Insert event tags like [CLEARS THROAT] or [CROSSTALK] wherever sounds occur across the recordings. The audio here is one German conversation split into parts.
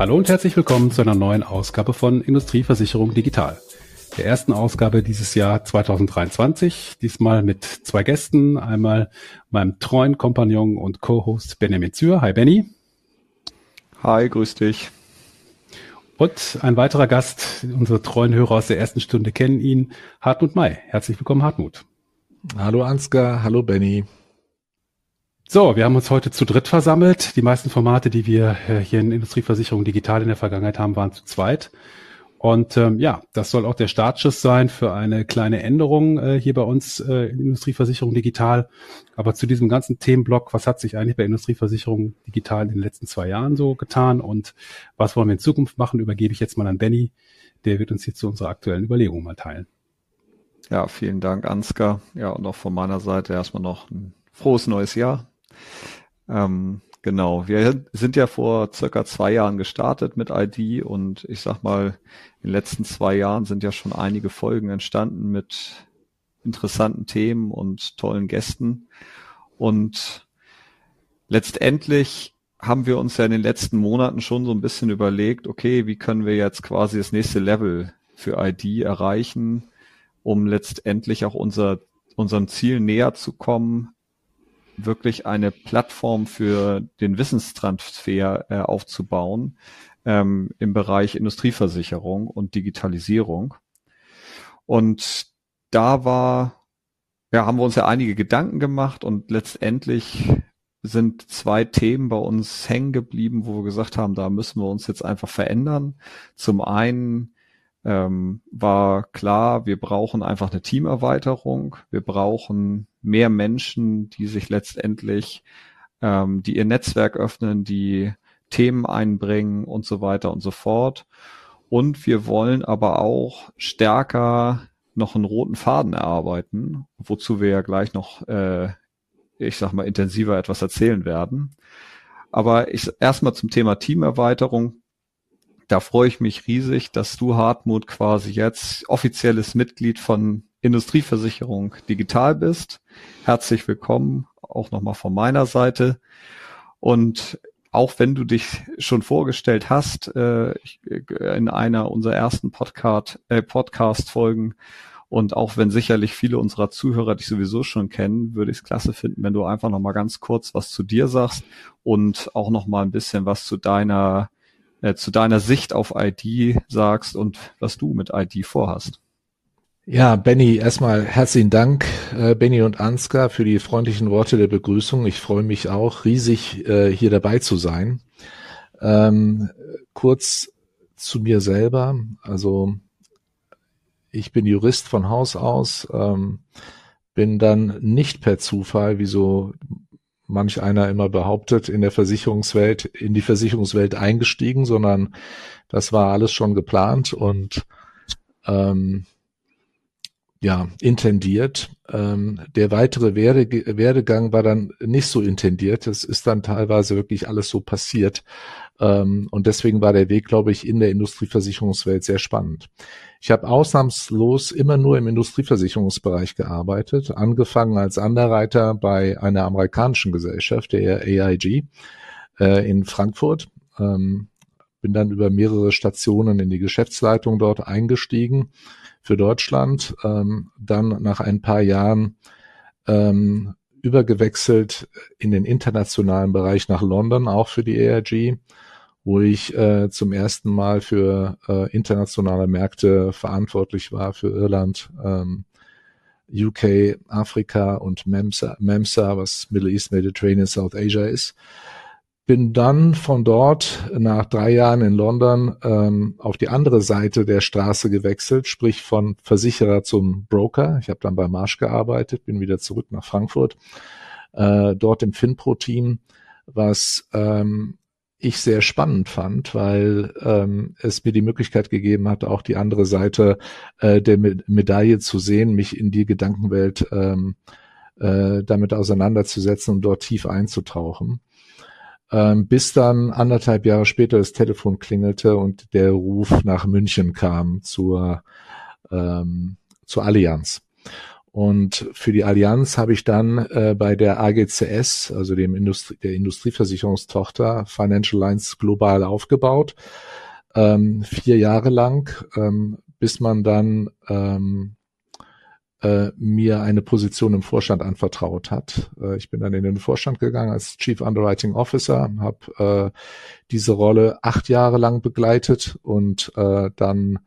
Hallo und herzlich willkommen zu einer neuen Ausgabe von Industrieversicherung Digital. Der ersten Ausgabe dieses Jahr 2023. Diesmal mit zwei Gästen. Einmal meinem treuen Kompagnon und Co-Host Benjamin Zür. Hi Benny. Hi, grüß dich. Und ein weiterer Gast, unsere treuen Hörer aus der ersten Stunde kennen ihn, Hartmut May. Herzlich willkommen, Hartmut. Hallo Ansgar, hallo Benny. So, wir haben uns heute zu dritt versammelt. Die meisten Formate, die wir äh, hier in Industrieversicherung digital in der Vergangenheit haben, waren zu zweit. Und ähm, ja, das soll auch der Startschuss sein für eine kleine Änderung äh, hier bei uns äh, in Industrieversicherung digital. Aber zu diesem ganzen Themenblock, was hat sich eigentlich bei Industrieversicherung digital in den letzten zwei Jahren so getan und was wollen wir in Zukunft machen, übergebe ich jetzt mal an Benny. Der wird uns hier zu unserer aktuellen Überlegung mal teilen. Ja, vielen Dank, Ansgar. Ja, und auch von meiner Seite erstmal noch ein frohes neues Jahr. Ähm, genau, wir sind ja vor circa zwei Jahren gestartet mit ID und ich sag mal, in den letzten zwei Jahren sind ja schon einige Folgen entstanden mit interessanten Themen und tollen Gästen. Und letztendlich haben wir uns ja in den letzten Monaten schon so ein bisschen überlegt, okay, wie können wir jetzt quasi das nächste Level für ID erreichen, um letztendlich auch unser, unserem Ziel näher zu kommen, wirklich eine Plattform für den Wissenstransfer äh, aufzubauen ähm, im Bereich Industrieversicherung und Digitalisierung. Und da war, ja, haben wir uns ja einige Gedanken gemacht und letztendlich sind zwei Themen bei uns hängen geblieben, wo wir gesagt haben, da müssen wir uns jetzt einfach verändern. Zum einen ähm, war klar, wir brauchen einfach eine Teamerweiterung. Wir brauchen mehr Menschen, die sich letztendlich, ähm, die ihr Netzwerk öffnen, die Themen einbringen und so weiter und so fort. Und wir wollen aber auch stärker noch einen roten Faden erarbeiten, wozu wir ja gleich noch, äh, ich sag mal, intensiver etwas erzählen werden. Aber ich erstmal zum Thema Teamerweiterung da freue ich mich riesig, dass du, Hartmut, quasi jetzt offizielles Mitglied von Industrieversicherung Digital bist. Herzlich willkommen, auch nochmal von meiner Seite. Und auch wenn du dich schon vorgestellt hast äh, in einer unserer ersten Podcast, äh, Podcast-Folgen und auch wenn sicherlich viele unserer Zuhörer dich sowieso schon kennen, würde ich es klasse finden, wenn du einfach nochmal ganz kurz was zu dir sagst und auch nochmal ein bisschen was zu deiner äh, zu deiner Sicht auf ID sagst und was du mit ID vorhast. Ja, Benny, erstmal herzlichen Dank, äh, Benny und Ansgar, für die freundlichen Worte der Begrüßung. Ich freue mich auch riesig, äh, hier dabei zu sein. Ähm, kurz zu mir selber. Also ich bin Jurist von Haus aus, ähm, bin dann nicht per Zufall, wie so manch einer immer behauptet, in der Versicherungswelt, in die Versicherungswelt eingestiegen, sondern das war alles schon geplant und ähm, ja, intendiert. Ähm, der weitere Werde, Werdegang war dann nicht so intendiert. Es ist dann teilweise wirklich alles so passiert. Ähm, und deswegen war der Weg, glaube ich, in der Industrieversicherungswelt sehr spannend. Ich habe ausnahmslos immer nur im Industrieversicherungsbereich gearbeitet, angefangen als Anderreiter bei einer amerikanischen Gesellschaft, der AIG, äh, in Frankfurt. Ähm, bin dann über mehrere Stationen in die Geschäftsleitung dort eingestiegen für Deutschland. Ähm, dann nach ein paar Jahren ähm, übergewechselt in den internationalen Bereich nach London, auch für die AIG wo ich äh, zum ersten Mal für äh, internationale Märkte verantwortlich war, für Irland, ähm, UK, Afrika und MEMSA, MEMSA, was Middle East, Mediterranean, South Asia ist. Bin dann von dort nach drei Jahren in London ähm, auf die andere Seite der Straße gewechselt, sprich von Versicherer zum Broker. Ich habe dann bei Marsh gearbeitet, bin wieder zurück nach Frankfurt, äh, dort im FinPro-Team, was ähm, ich sehr spannend fand, weil ähm, es mir die Möglichkeit gegeben hat, auch die andere Seite äh, der Me Medaille zu sehen, mich in die Gedankenwelt ähm, äh, damit auseinanderzusetzen und dort tief einzutauchen. Ähm, bis dann anderthalb Jahre später das Telefon klingelte und der Ruf nach München kam zur, ähm, zur Allianz. Und für die Allianz habe ich dann äh, bei der AGCS, also dem Industrie, der Industrieversicherungstochter Financial Lines global aufgebaut, ähm, vier Jahre lang, ähm, bis man dann ähm, äh, mir eine Position im Vorstand anvertraut hat. Äh, ich bin dann in den Vorstand gegangen als Chief Underwriting Officer, habe äh, diese Rolle acht Jahre lang begleitet und äh, dann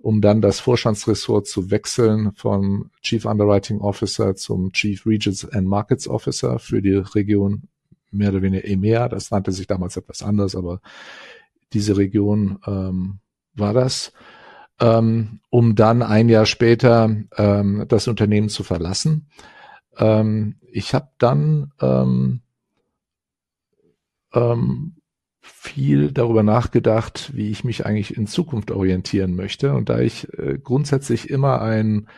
um dann das Vorstandsressort zu wechseln vom Chief Underwriting Officer zum Chief Regions and Markets Officer für die Region mehr oder weniger EMEA. Das nannte sich damals etwas anders, aber diese Region ähm, war das, ähm, um dann ein Jahr später ähm, das Unternehmen zu verlassen. Ähm, ich habe dann ähm, ähm, viel darüber nachgedacht, wie ich mich eigentlich in Zukunft orientieren möchte. Und da ich äh, grundsätzlich immer ein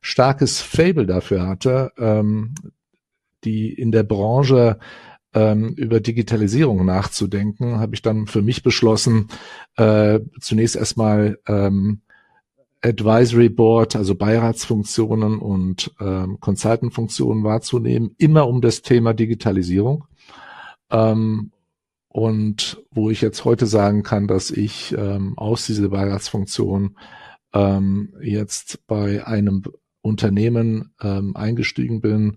starkes Fable dafür hatte, ähm, die in der Branche ähm, über Digitalisierung nachzudenken, habe ich dann für mich beschlossen, äh, zunächst erstmal ähm, Advisory Board, also Beiratsfunktionen und ähm, Consultant-Funktionen wahrzunehmen, immer um das Thema Digitalisierung. Ähm, und wo ich jetzt heute sagen kann, dass ich ähm, aus dieser Beiratsfunktion ähm, jetzt bei einem Unternehmen ähm, eingestiegen bin,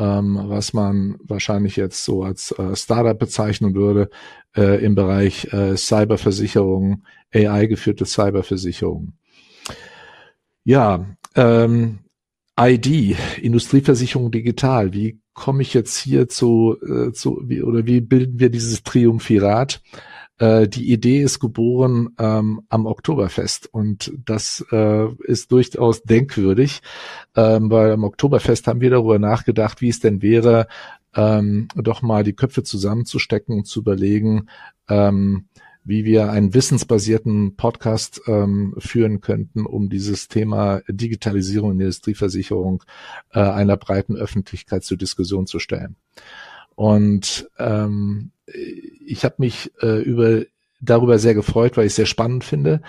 ähm, was man wahrscheinlich jetzt so als äh, Startup bezeichnen würde, äh, im Bereich äh, Cyberversicherung, AI-geführte Cyberversicherung. Ja, ähm, ID, Industrieversicherung digital, wie komme ich jetzt hier zu, äh, zu wie, oder wie bilden wir dieses Triumphirat? Äh, die Idee ist geboren ähm, am Oktoberfest und das äh, ist durchaus denkwürdig, ähm, weil am Oktoberfest haben wir darüber nachgedacht, wie es denn wäre, ähm, doch mal die Köpfe zusammenzustecken und zu überlegen, ähm, wie wir einen wissensbasierten Podcast ähm, führen könnten, um dieses Thema Digitalisierung der Industrieversicherung äh, einer breiten Öffentlichkeit zur Diskussion zu stellen. Und ähm, ich habe mich äh, über darüber sehr gefreut, weil ich es sehr spannend finde.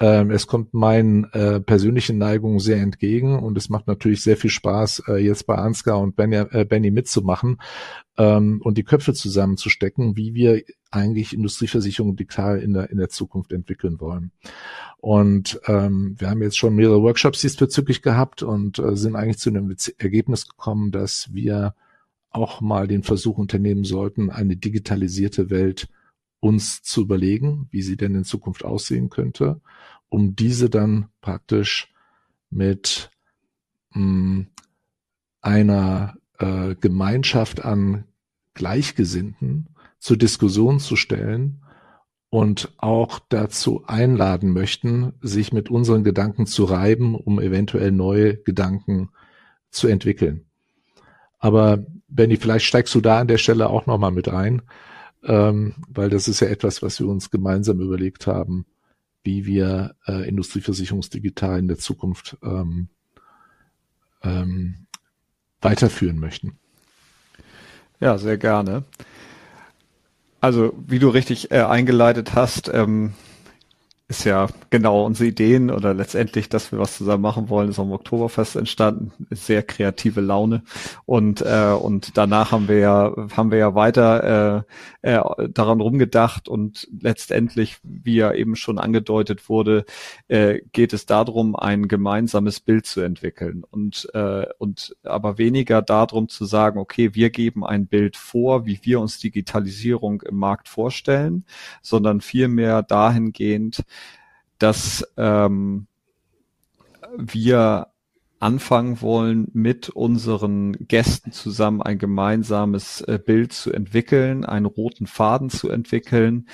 Ähm, es kommt meinen äh, persönlichen Neigungen sehr entgegen und es macht natürlich sehr viel Spaß, äh, jetzt bei Ansgar und Benny, äh, Benny mitzumachen ähm, und die Köpfe zusammenzustecken, wie wir eigentlich Industrieversicherungen digital in der, in der Zukunft entwickeln wollen. Und ähm, wir haben jetzt schon mehrere Workshops diesbezüglich gehabt und äh, sind eigentlich zu dem Ergebnis gekommen, dass wir auch mal den Versuch unternehmen sollten, eine digitalisierte Welt uns zu überlegen, wie sie denn in Zukunft aussehen könnte, um diese dann praktisch mit mh, hm, einer äh, Gemeinschaft an Gleichgesinnten zur Diskussion zu stellen und auch dazu einladen möchten, sich mit unseren Gedanken zu reiben, um eventuell neue Gedanken zu entwickeln. Aber Benny, vielleicht steigst du da an der Stelle auch nochmal mit ein ähm, weil das ist ja etwas, was wir uns gemeinsam überlegt haben, wie wir äh, Industrieversicherungsdigital in der Zukunft ähm, ähm, weiterführen möchten. Ja, sehr gerne. Also, wie du richtig äh, eingeleitet hast, ähm, ist ja genau unsere Ideen oder letztendlich, dass wir was zusammen machen wollen, ist am Oktoberfest entstanden. Sehr kreative Laune und äh, und danach haben wir ja haben wir ja weiter äh, äh, daran rumgedacht und letztendlich, wie ja eben schon angedeutet wurde, äh, geht es darum, ein gemeinsames Bild zu entwickeln und äh, und aber weniger darum zu sagen, okay, wir geben ein Bild vor, wie wir uns Digitalisierung im Markt vorstellen, sondern vielmehr dahingehend dass ähm, wir anfangen wollen, mit unseren Gästen zusammen ein gemeinsames äh, Bild zu entwickeln, einen roten Faden zu entwickeln,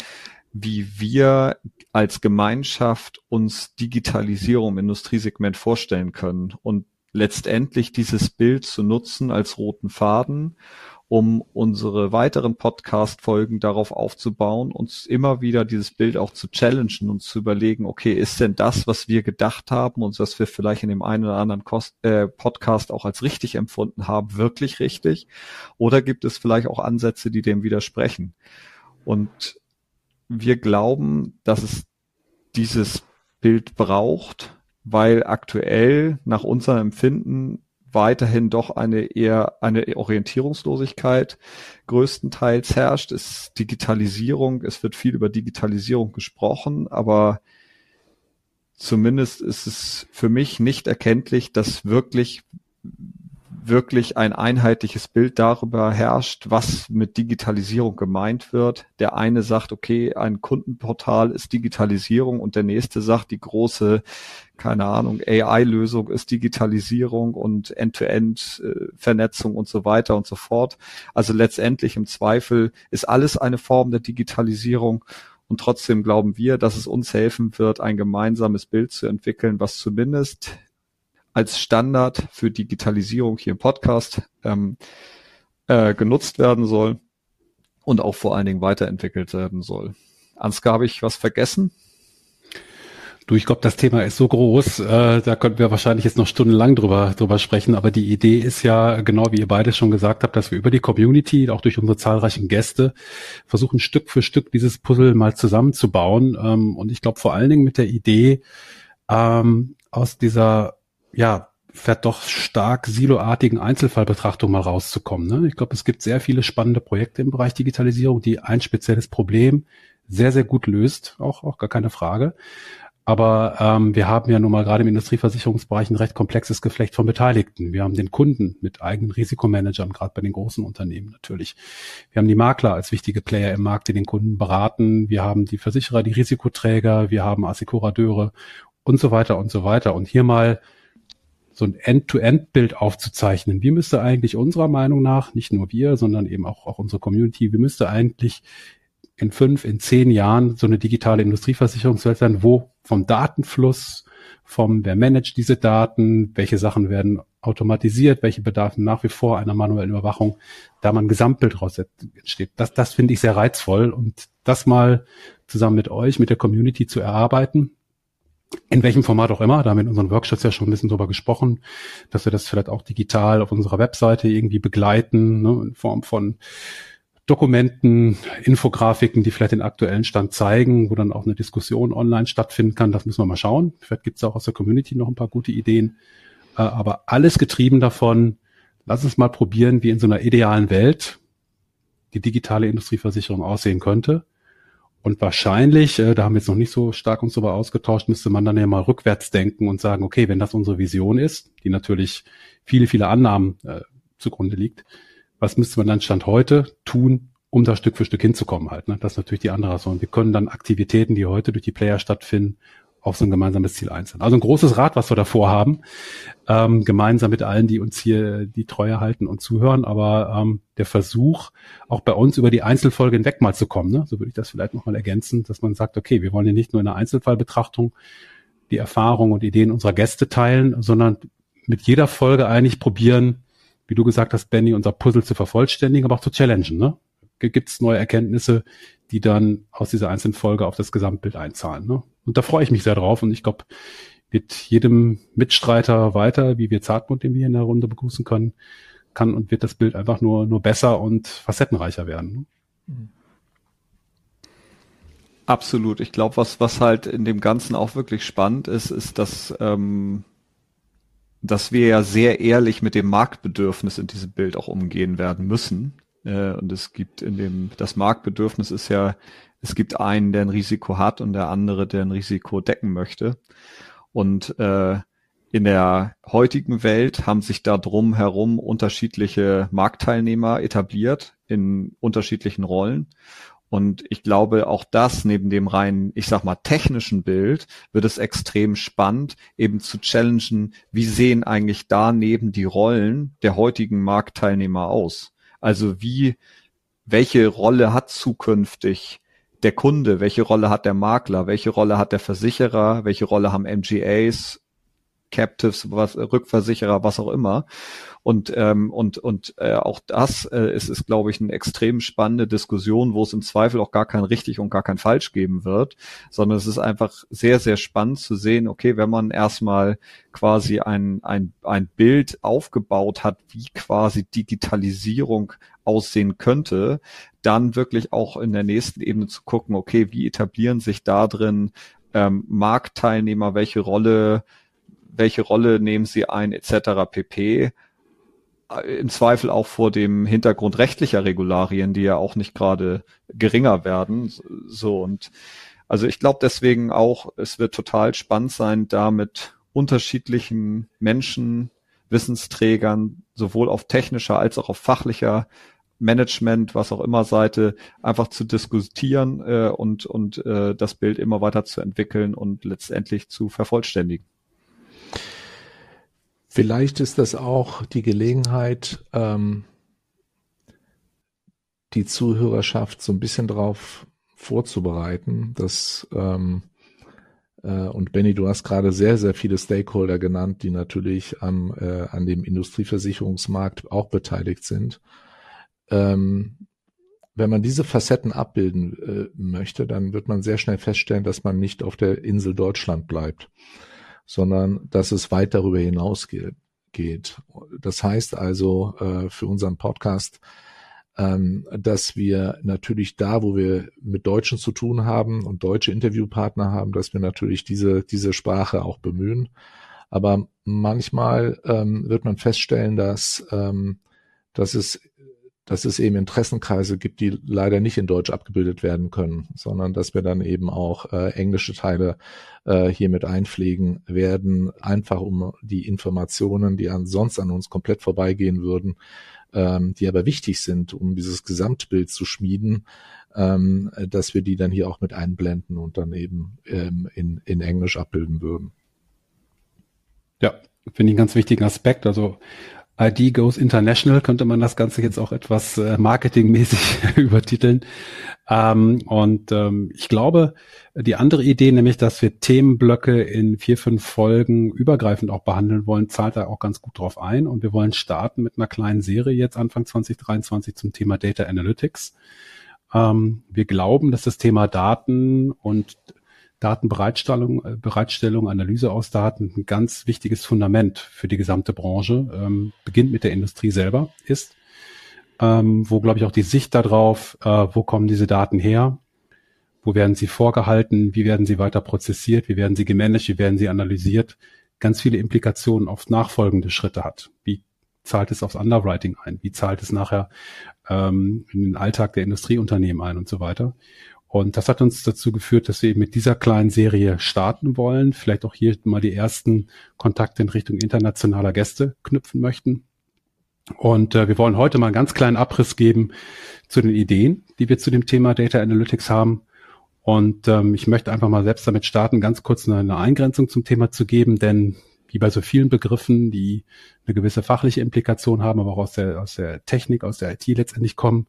wie wir als Gemeinschaft uns Digitalisierung im Industriesegment vorstellen können und letztendlich dieses Bild zu nutzen als roten Faden um unsere weiteren Podcast-Folgen darauf aufzubauen, uns immer wieder dieses Bild auch zu challengen und zu überlegen, okay, ist denn das, was wir gedacht haben und was wir vielleicht in dem einen oder anderen Kost äh, Podcast auch als richtig empfunden haben, wirklich richtig? Oder gibt es vielleicht auch Ansätze, die dem widersprechen? Und wir glauben, dass es dieses Bild braucht, weil aktuell nach unserem Empfinden weiterhin doch eine eher eine Orientierungslosigkeit größtenteils herrscht. Es ist Digitalisierung, es wird viel über Digitalisierung gesprochen, aber zumindest ist es für mich nicht erkenntlich, dass wirklich wirklich ein einheitliches Bild darüber herrscht, was mit Digitalisierung gemeint wird. Der eine sagt, okay, ein Kundenportal ist Digitalisierung und der nächste sagt, die große, keine Ahnung, AI-Lösung ist Digitalisierung und End-to-End-Vernetzung und so weiter und so fort. Also letztendlich im Zweifel ist alles eine Form der Digitalisierung und trotzdem glauben wir, dass es uns helfen wird, ein gemeinsames Bild zu entwickeln, was zumindest als Standard für Digitalisierung hier im Podcast ähm, äh, genutzt werden soll und auch vor allen Dingen weiterentwickelt werden soll. Ansgar, habe ich was vergessen? Du, ich glaube, das Thema ist so groß, äh, da könnten wir wahrscheinlich jetzt noch stundenlang drüber, drüber sprechen. Aber die Idee ist ja, genau wie ihr beide schon gesagt habt, dass wir über die Community, auch durch unsere zahlreichen Gäste, versuchen Stück für Stück dieses Puzzle mal zusammenzubauen. Ähm, und ich glaube vor allen Dingen mit der Idee, ähm, aus dieser ja, doch stark siloartigen Einzelfallbetrachtung mal rauszukommen. Ne? Ich glaube, es gibt sehr viele spannende Projekte im Bereich Digitalisierung, die ein spezielles Problem sehr, sehr gut löst, auch, auch gar keine Frage. Aber ähm, wir haben ja nun mal gerade im Industrieversicherungsbereich ein recht komplexes Geflecht von Beteiligten. Wir haben den Kunden mit eigenen Risikomanagern, gerade bei den großen Unternehmen natürlich. Wir haben die Makler als wichtige Player im Markt, die den Kunden beraten. Wir haben die Versicherer, die Risikoträger. Wir haben Assekurateure und so weiter und so weiter. Und hier mal so ein End-to-End-Bild aufzuzeichnen. Wie müsste eigentlich unserer Meinung nach, nicht nur wir, sondern eben auch, auch unsere Community, wie müsste eigentlich in fünf, in zehn Jahren so eine digitale Industrieversicherungswelt sein, wo vom Datenfluss, vom wer managt diese Daten, welche Sachen werden automatisiert, welche bedarfen nach wie vor einer manuellen Überwachung, da man ein Gesamtbild raus entsteht. Das, das finde ich sehr reizvoll und das mal zusammen mit euch, mit der Community zu erarbeiten in welchem Format auch immer, da haben wir in unseren Workshops ja schon ein bisschen drüber gesprochen, dass wir das vielleicht auch digital auf unserer Webseite irgendwie begleiten, ne, in Form von Dokumenten, Infografiken, die vielleicht den aktuellen Stand zeigen, wo dann auch eine Diskussion online stattfinden kann. Das müssen wir mal schauen. Vielleicht gibt es auch aus der Community noch ein paar gute Ideen. Äh, aber alles getrieben davon, lass uns mal probieren, wie in so einer idealen Welt die digitale Industrieversicherung aussehen könnte und wahrscheinlich, äh, da haben wir jetzt noch nicht so stark uns darüber ausgetauscht, müsste man dann ja mal rückwärts denken und sagen, okay, wenn das unsere Vision ist, die natürlich viele, viele Annahmen äh, zugrunde liegt, was müsste man dann Stand heute tun, um da Stück für Stück hinzukommen halt. Ne? Das ist natürlich die andere Sache. Und wir können dann Aktivitäten, die heute durch die Player stattfinden, auf so ein gemeinsames Ziel einzeln. Also ein großes Rad, was wir davor haben, ähm, gemeinsam mit allen, die uns hier die Treue halten und zuhören. Aber ähm, der Versuch, auch bei uns über die Einzelfolge hinweg mal zu kommen, ne? so würde ich das vielleicht nochmal ergänzen, dass man sagt, okay, wir wollen ja nicht nur in der Einzelfallbetrachtung die Erfahrungen und Ideen unserer Gäste teilen, sondern mit jeder Folge eigentlich probieren, wie du gesagt hast, Benny, unser Puzzle zu vervollständigen, aber auch zu challengen. Ne? Gibt es neue Erkenntnisse, die dann aus dieser einzelnen Folge auf das Gesamtbild einzahlen? Ne? Und da freue ich mich sehr drauf. Und ich glaube, mit jedem Mitstreiter weiter, wie wir Zartmund, den wir hier in der Runde begrüßen können, kann und wird das Bild einfach nur, nur besser und facettenreicher werden. Ne? Absolut. Ich glaube, was, was halt in dem Ganzen auch wirklich spannend ist, ist, dass, ähm, dass wir ja sehr ehrlich mit dem Marktbedürfnis in diesem Bild auch umgehen werden müssen. Äh, und es gibt in dem, das Marktbedürfnis ist ja es gibt einen, der ein Risiko hat und der andere, der ein Risiko decken möchte. Und äh, in der heutigen Welt haben sich da drum herum unterschiedliche Marktteilnehmer etabliert in unterschiedlichen Rollen. Und ich glaube, auch das neben dem rein, ich sag mal, technischen Bild wird es extrem spannend, eben zu challengen, wie sehen eigentlich daneben die Rollen der heutigen Marktteilnehmer aus? Also wie, welche Rolle hat zukünftig der Kunde, welche Rolle hat der Makler, welche Rolle hat der Versicherer, welche Rolle haben MGAs, Captives, was, Rückversicherer, was auch immer. Und, ähm, und, und äh, auch das äh, ist, ist, glaube ich, eine extrem spannende Diskussion, wo es im Zweifel auch gar kein richtig und gar kein falsch geben wird, sondern es ist einfach sehr, sehr spannend zu sehen, okay, wenn man erstmal quasi ein, ein, ein Bild aufgebaut hat, wie quasi Digitalisierung aussehen könnte, dann wirklich auch in der nächsten Ebene zu gucken, okay, wie etablieren sich da drin ähm, Marktteilnehmer, welche Rolle welche Rolle nehmen sie ein, etc. pp. Im Zweifel auch vor dem Hintergrund rechtlicher Regularien, die ja auch nicht gerade geringer werden. So und also ich glaube deswegen auch, es wird total spannend sein, da mit unterschiedlichen Menschen, Wissensträgern, sowohl auf technischer als auch auf fachlicher Management, was auch immer Seite, einfach zu diskutieren äh, und, und äh, das Bild immer weiter zu entwickeln und letztendlich zu vervollständigen. Vielleicht ist das auch die Gelegenheit, ähm, die Zuhörerschaft so ein bisschen darauf vorzubereiten, dass ähm, äh, und Benny, du hast gerade sehr, sehr viele Stakeholder genannt, die natürlich am, äh, an dem Industrieversicherungsmarkt auch beteiligt sind. Ähm, wenn man diese Facetten abbilden äh, möchte, dann wird man sehr schnell feststellen, dass man nicht auf der Insel Deutschland bleibt, sondern dass es weit darüber hinaus geht. Das heißt also äh, für unseren Podcast, ähm, dass wir natürlich da, wo wir mit Deutschen zu tun haben und deutsche Interviewpartner haben, dass wir natürlich diese, diese Sprache auch bemühen. Aber manchmal ähm, wird man feststellen, dass, ähm, dass es dass es eben Interessenkreise gibt, die leider nicht in Deutsch abgebildet werden können, sondern dass wir dann eben auch äh, englische Teile äh, hier mit einpflegen werden, einfach um die Informationen, die ansonsten an uns komplett vorbeigehen würden, ähm, die aber wichtig sind, um dieses Gesamtbild zu schmieden, ähm, dass wir die dann hier auch mit einblenden und dann eben ähm, in, in Englisch abbilden würden. Ja, finde ich einen ganz wichtigen Aspekt. Also ID goes international könnte man das Ganze jetzt auch etwas äh, marketingmäßig [LAUGHS] übertiteln. Ähm, und ähm, ich glaube, die andere Idee, nämlich, dass wir Themenblöcke in vier, fünf Folgen übergreifend auch behandeln wollen, zahlt da auch ganz gut drauf ein. Und wir wollen starten mit einer kleinen Serie jetzt Anfang 2023 zum Thema Data Analytics. Ähm, wir glauben, dass das Thema Daten und Datenbereitstellung, äh, Bereitstellung, Analyse aus Daten ein ganz wichtiges Fundament für die gesamte Branche, ähm, beginnt mit der Industrie selber ist, ähm, wo, glaube ich, auch die Sicht darauf, äh, wo kommen diese Daten her, wo werden sie vorgehalten, wie werden sie weiter prozessiert, wie werden sie gemanagt, wie werden sie analysiert, ganz viele Implikationen auf nachfolgende Schritte hat. Wie zahlt es aufs Underwriting ein? Wie zahlt es nachher ähm, in den Alltag der Industrieunternehmen ein und so weiter? Und das hat uns dazu geführt, dass wir eben mit dieser kleinen Serie starten wollen, vielleicht auch hier mal die ersten Kontakte in Richtung internationaler Gäste knüpfen möchten. Und äh, wir wollen heute mal einen ganz kleinen Abriss geben zu den Ideen, die wir zu dem Thema Data Analytics haben. Und ähm, ich möchte einfach mal selbst damit starten, ganz kurz eine Eingrenzung zum Thema zu geben, denn wie bei so vielen Begriffen, die eine gewisse fachliche Implikation haben, aber auch aus der, aus der Technik, aus der IT letztendlich kommen,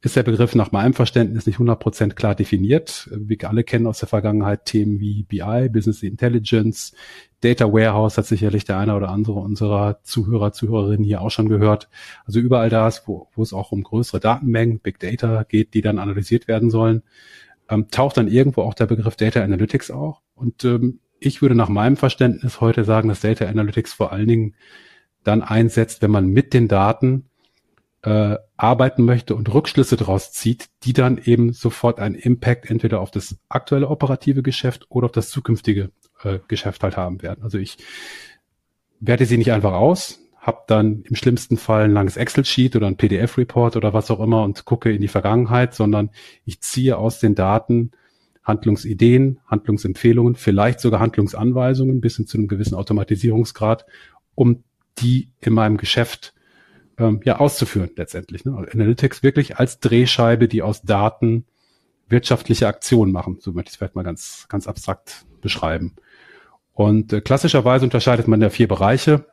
ist der Begriff nach meinem Verständnis nicht 100% klar definiert. Wir alle kennen aus der Vergangenheit Themen wie BI, Business Intelligence, Data Warehouse hat sicherlich der eine oder andere unserer Zuhörer, Zuhörerinnen hier auch schon gehört. Also überall da ist, wo, wo es auch um größere Datenmengen, Big Data geht, die dann analysiert werden sollen, ähm, taucht dann irgendwo auch der Begriff Data Analytics auch. Und ähm, ich würde nach meinem Verständnis heute sagen, dass Data Analytics vor allen Dingen dann einsetzt, wenn man mit den Daten äh, arbeiten möchte und Rückschlüsse daraus zieht, die dann eben sofort einen Impact entweder auf das aktuelle operative Geschäft oder auf das zukünftige äh, Geschäft halt haben werden. Also ich werte sie nicht einfach aus, habe dann im schlimmsten Fall ein langes Excel-Sheet oder ein PDF-Report oder was auch immer und gucke in die Vergangenheit, sondern ich ziehe aus den Daten Handlungsideen, Handlungsempfehlungen, vielleicht sogar Handlungsanweisungen bis hin zu einem gewissen Automatisierungsgrad, um die in meinem Geschäft ähm, ja auszuführen letztendlich. Ne? Analytics wirklich als Drehscheibe, die aus Daten wirtschaftliche Aktionen machen. So möchte ich es vielleicht mal ganz, ganz abstrakt beschreiben. Und äh, klassischerweise unterscheidet man ja vier Bereiche.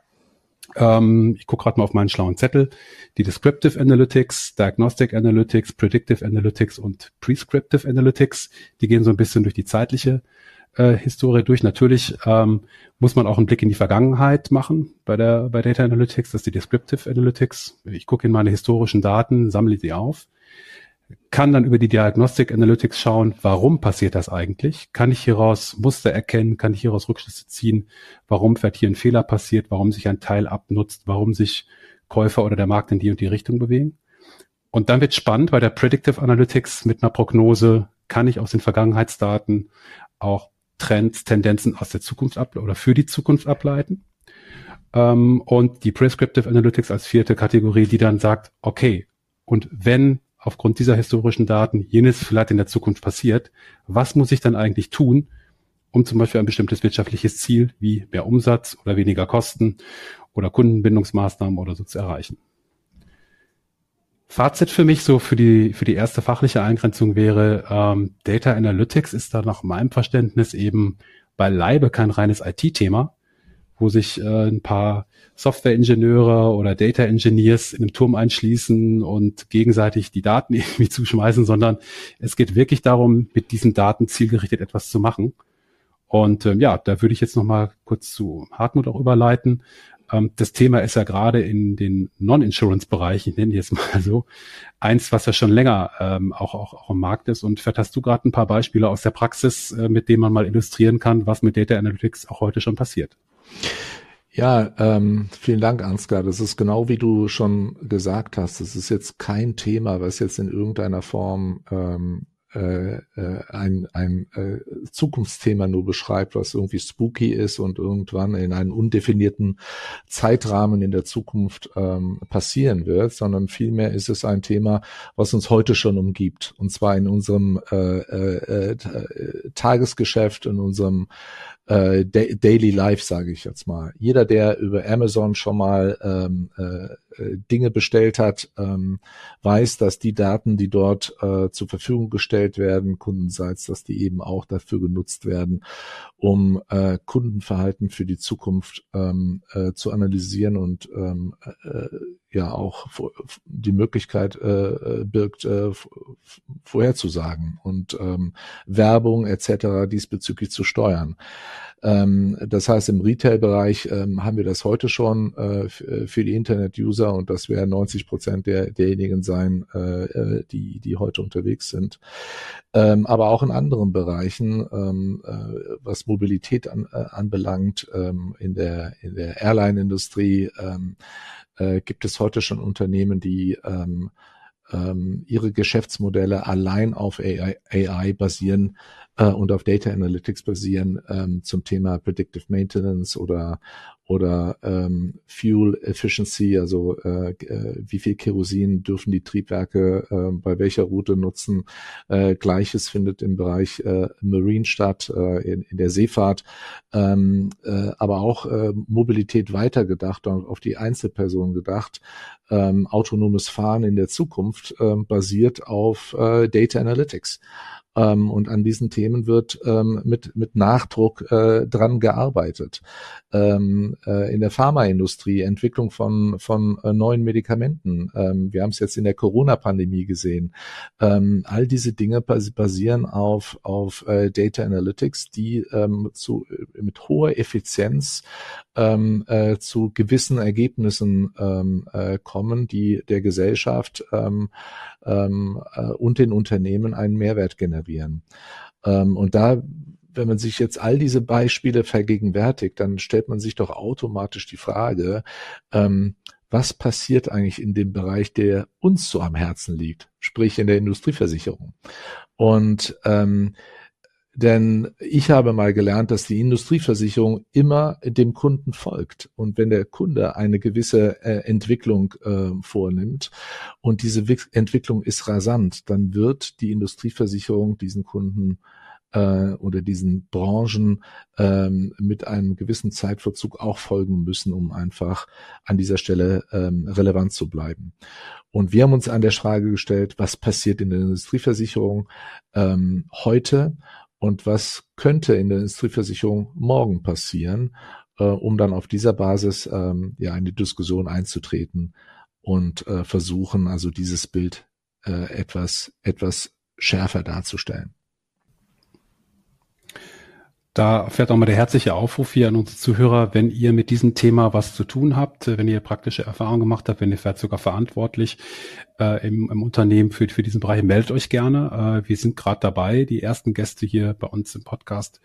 Ähm, ich gucke gerade mal auf meinen schlauen Zettel. Die Descriptive Analytics, Diagnostic Analytics, Predictive Analytics und Prescriptive Analytics. Die gehen so ein bisschen durch die zeitliche äh, Historie durch. Natürlich ähm, muss man auch einen Blick in die Vergangenheit machen bei der bei Data Analytics, das ist die Descriptive Analytics. Ich gucke in meine historischen Daten, sammle sie auf, kann dann über die Diagnostic Analytics schauen, warum passiert das eigentlich? Kann ich hieraus Muster erkennen? Kann ich hieraus Rückschlüsse ziehen? Warum vielleicht hier ein Fehler passiert? Warum sich ein Teil abnutzt? Warum sich Käufer oder der Markt in die und die Richtung bewegen? Und dann wird spannend bei der Predictive Analytics mit einer Prognose kann ich aus den Vergangenheitsdaten auch Trends, Tendenzen aus der Zukunft ab oder für die Zukunft ableiten. Ähm, und die Prescriptive Analytics als vierte Kategorie, die dann sagt, okay, und wenn aufgrund dieser historischen Daten jenes vielleicht in der Zukunft passiert, was muss ich dann eigentlich tun, um zum Beispiel ein bestimmtes wirtschaftliches Ziel wie mehr Umsatz oder weniger Kosten oder Kundenbindungsmaßnahmen oder so zu erreichen. Fazit für mich so für die für die erste fachliche Eingrenzung wäre ähm, Data Analytics ist da nach meinem Verständnis eben beileibe kein reines IT-Thema, wo sich äh, ein paar Software-Ingenieure oder Data Engineers in einem Turm einschließen und gegenseitig die Daten [LAUGHS] irgendwie zuschmeißen, sondern es geht wirklich darum, mit diesen Daten zielgerichtet etwas zu machen. Und ähm, ja, da würde ich jetzt noch mal kurz zu Hartmut auch überleiten. Ähm, das Thema ist ja gerade in den Non-Insurance-Bereichen, ich nenne jetzt mal [LAUGHS] so, eins, was ja schon länger ähm, auch, auch, auch im Markt ist. Und vielleicht hast du gerade ein paar Beispiele aus der Praxis, äh, mit denen man mal illustrieren kann, was mit Data Analytics auch heute schon passiert. Ja, ähm, vielen Dank, Ansgar. Das ist genau wie du schon gesagt hast. Das ist jetzt kein Thema, was jetzt in irgendeiner Form ähm, äh, äh, ein, ein äh, Zukunftsthema nur beschreibt, was irgendwie spooky ist und irgendwann in einem undefinierten Zeitrahmen in der Zukunft ähm, passieren wird, sondern vielmehr ist es ein Thema, was uns heute schon umgibt. Und zwar in unserem äh, äh, äh Tagesgeschäft, in unserem äh, Daily Life, sage ich jetzt mal. Jeder, der über Amazon schon mal ähm, äh, äh, Dinge bestellt hat, ähm, weiß, dass die Daten, die dort äh, zur Verfügung gestellt werden, kundenseits, dass die eben auch dafür genutzt werden, um äh, Kundenverhalten für die Zukunft ähm, äh, zu analysieren und ähm, äh, ja auch die Möglichkeit äh, birgt, äh, vorherzusagen und ähm, Werbung etc. diesbezüglich zu steuern. Ähm, das heißt, im Retail-Bereich ähm, haben wir das heute schon äh, für die Internet-User und das werden 90 Prozent der, derjenigen sein, äh, äh, die, die heute unterwegs sind. Ähm, aber auch in anderen Bereichen, ähm, äh, was Mobilität an, äh, anbelangt, ähm, in der, in der Airline-Industrie, ähm, äh, gibt es heute schon Unternehmen, die ähm, ähm, ihre Geschäftsmodelle allein auf AI, AI basieren äh, und auf Data Analytics basieren ähm, zum Thema Predictive Maintenance oder oder ähm, Fuel Efficiency, also äh, äh, wie viel Kerosin dürfen die Triebwerke äh, bei welcher Route nutzen. Äh, Gleiches findet im Bereich äh, Marine statt, äh, in, in der Seefahrt, ähm, äh, aber auch äh, Mobilität weitergedacht und auf die Einzelperson gedacht. Ähm, autonomes Fahren in der Zukunft äh, basiert auf äh, Data Analytics. Ähm, und an diesen Themen wird ähm, mit, mit Nachdruck äh, dran gearbeitet. Ähm, äh, in der Pharmaindustrie, Entwicklung von, von äh, neuen Medikamenten. Ähm, wir haben es jetzt in der Corona-Pandemie gesehen. Ähm, all diese Dinge basieren auf, auf äh, Data Analytics, die ähm, zu, mit hoher Effizienz äh, zu gewissen Ergebnissen äh, kommen, die der Gesellschaft äh, und den Unternehmen einen Mehrwert generieren. Ähm, und da wenn man sich jetzt all diese Beispiele vergegenwärtigt, dann stellt man sich doch automatisch die Frage, ähm, was passiert eigentlich in dem Bereich, der uns so am Herzen liegt, sprich in der Industrieversicherung. Und ähm, denn ich habe mal gelernt, dass die Industrieversicherung immer dem Kunden folgt. Und wenn der Kunde eine gewisse äh, Entwicklung äh, vornimmt und diese Wick Entwicklung ist rasant, dann wird die Industrieversicherung diesen Kunden äh, oder diesen Branchen ähm, mit einem gewissen Zeitverzug auch folgen müssen, um einfach an dieser Stelle ähm, relevant zu bleiben. Und wir haben uns an der Frage gestellt, was passiert in der Industrieversicherung ähm, heute und was könnte in der Industrieversicherung morgen passieren, äh, um dann auf dieser Basis ähm, ja in die Diskussion einzutreten und äh, versuchen, also dieses Bild äh, etwas, etwas schärfer darzustellen. Da fährt auch mal der herzliche Aufruf hier an unsere Zuhörer, wenn ihr mit diesem Thema was zu tun habt, wenn ihr praktische Erfahrungen gemacht habt, wenn ihr vielleicht sogar verantwortlich äh, im, im, Unternehmen für, für diesen Bereich, meldet euch gerne. Äh, wir sind gerade dabei, die ersten Gäste hier bei uns im Podcast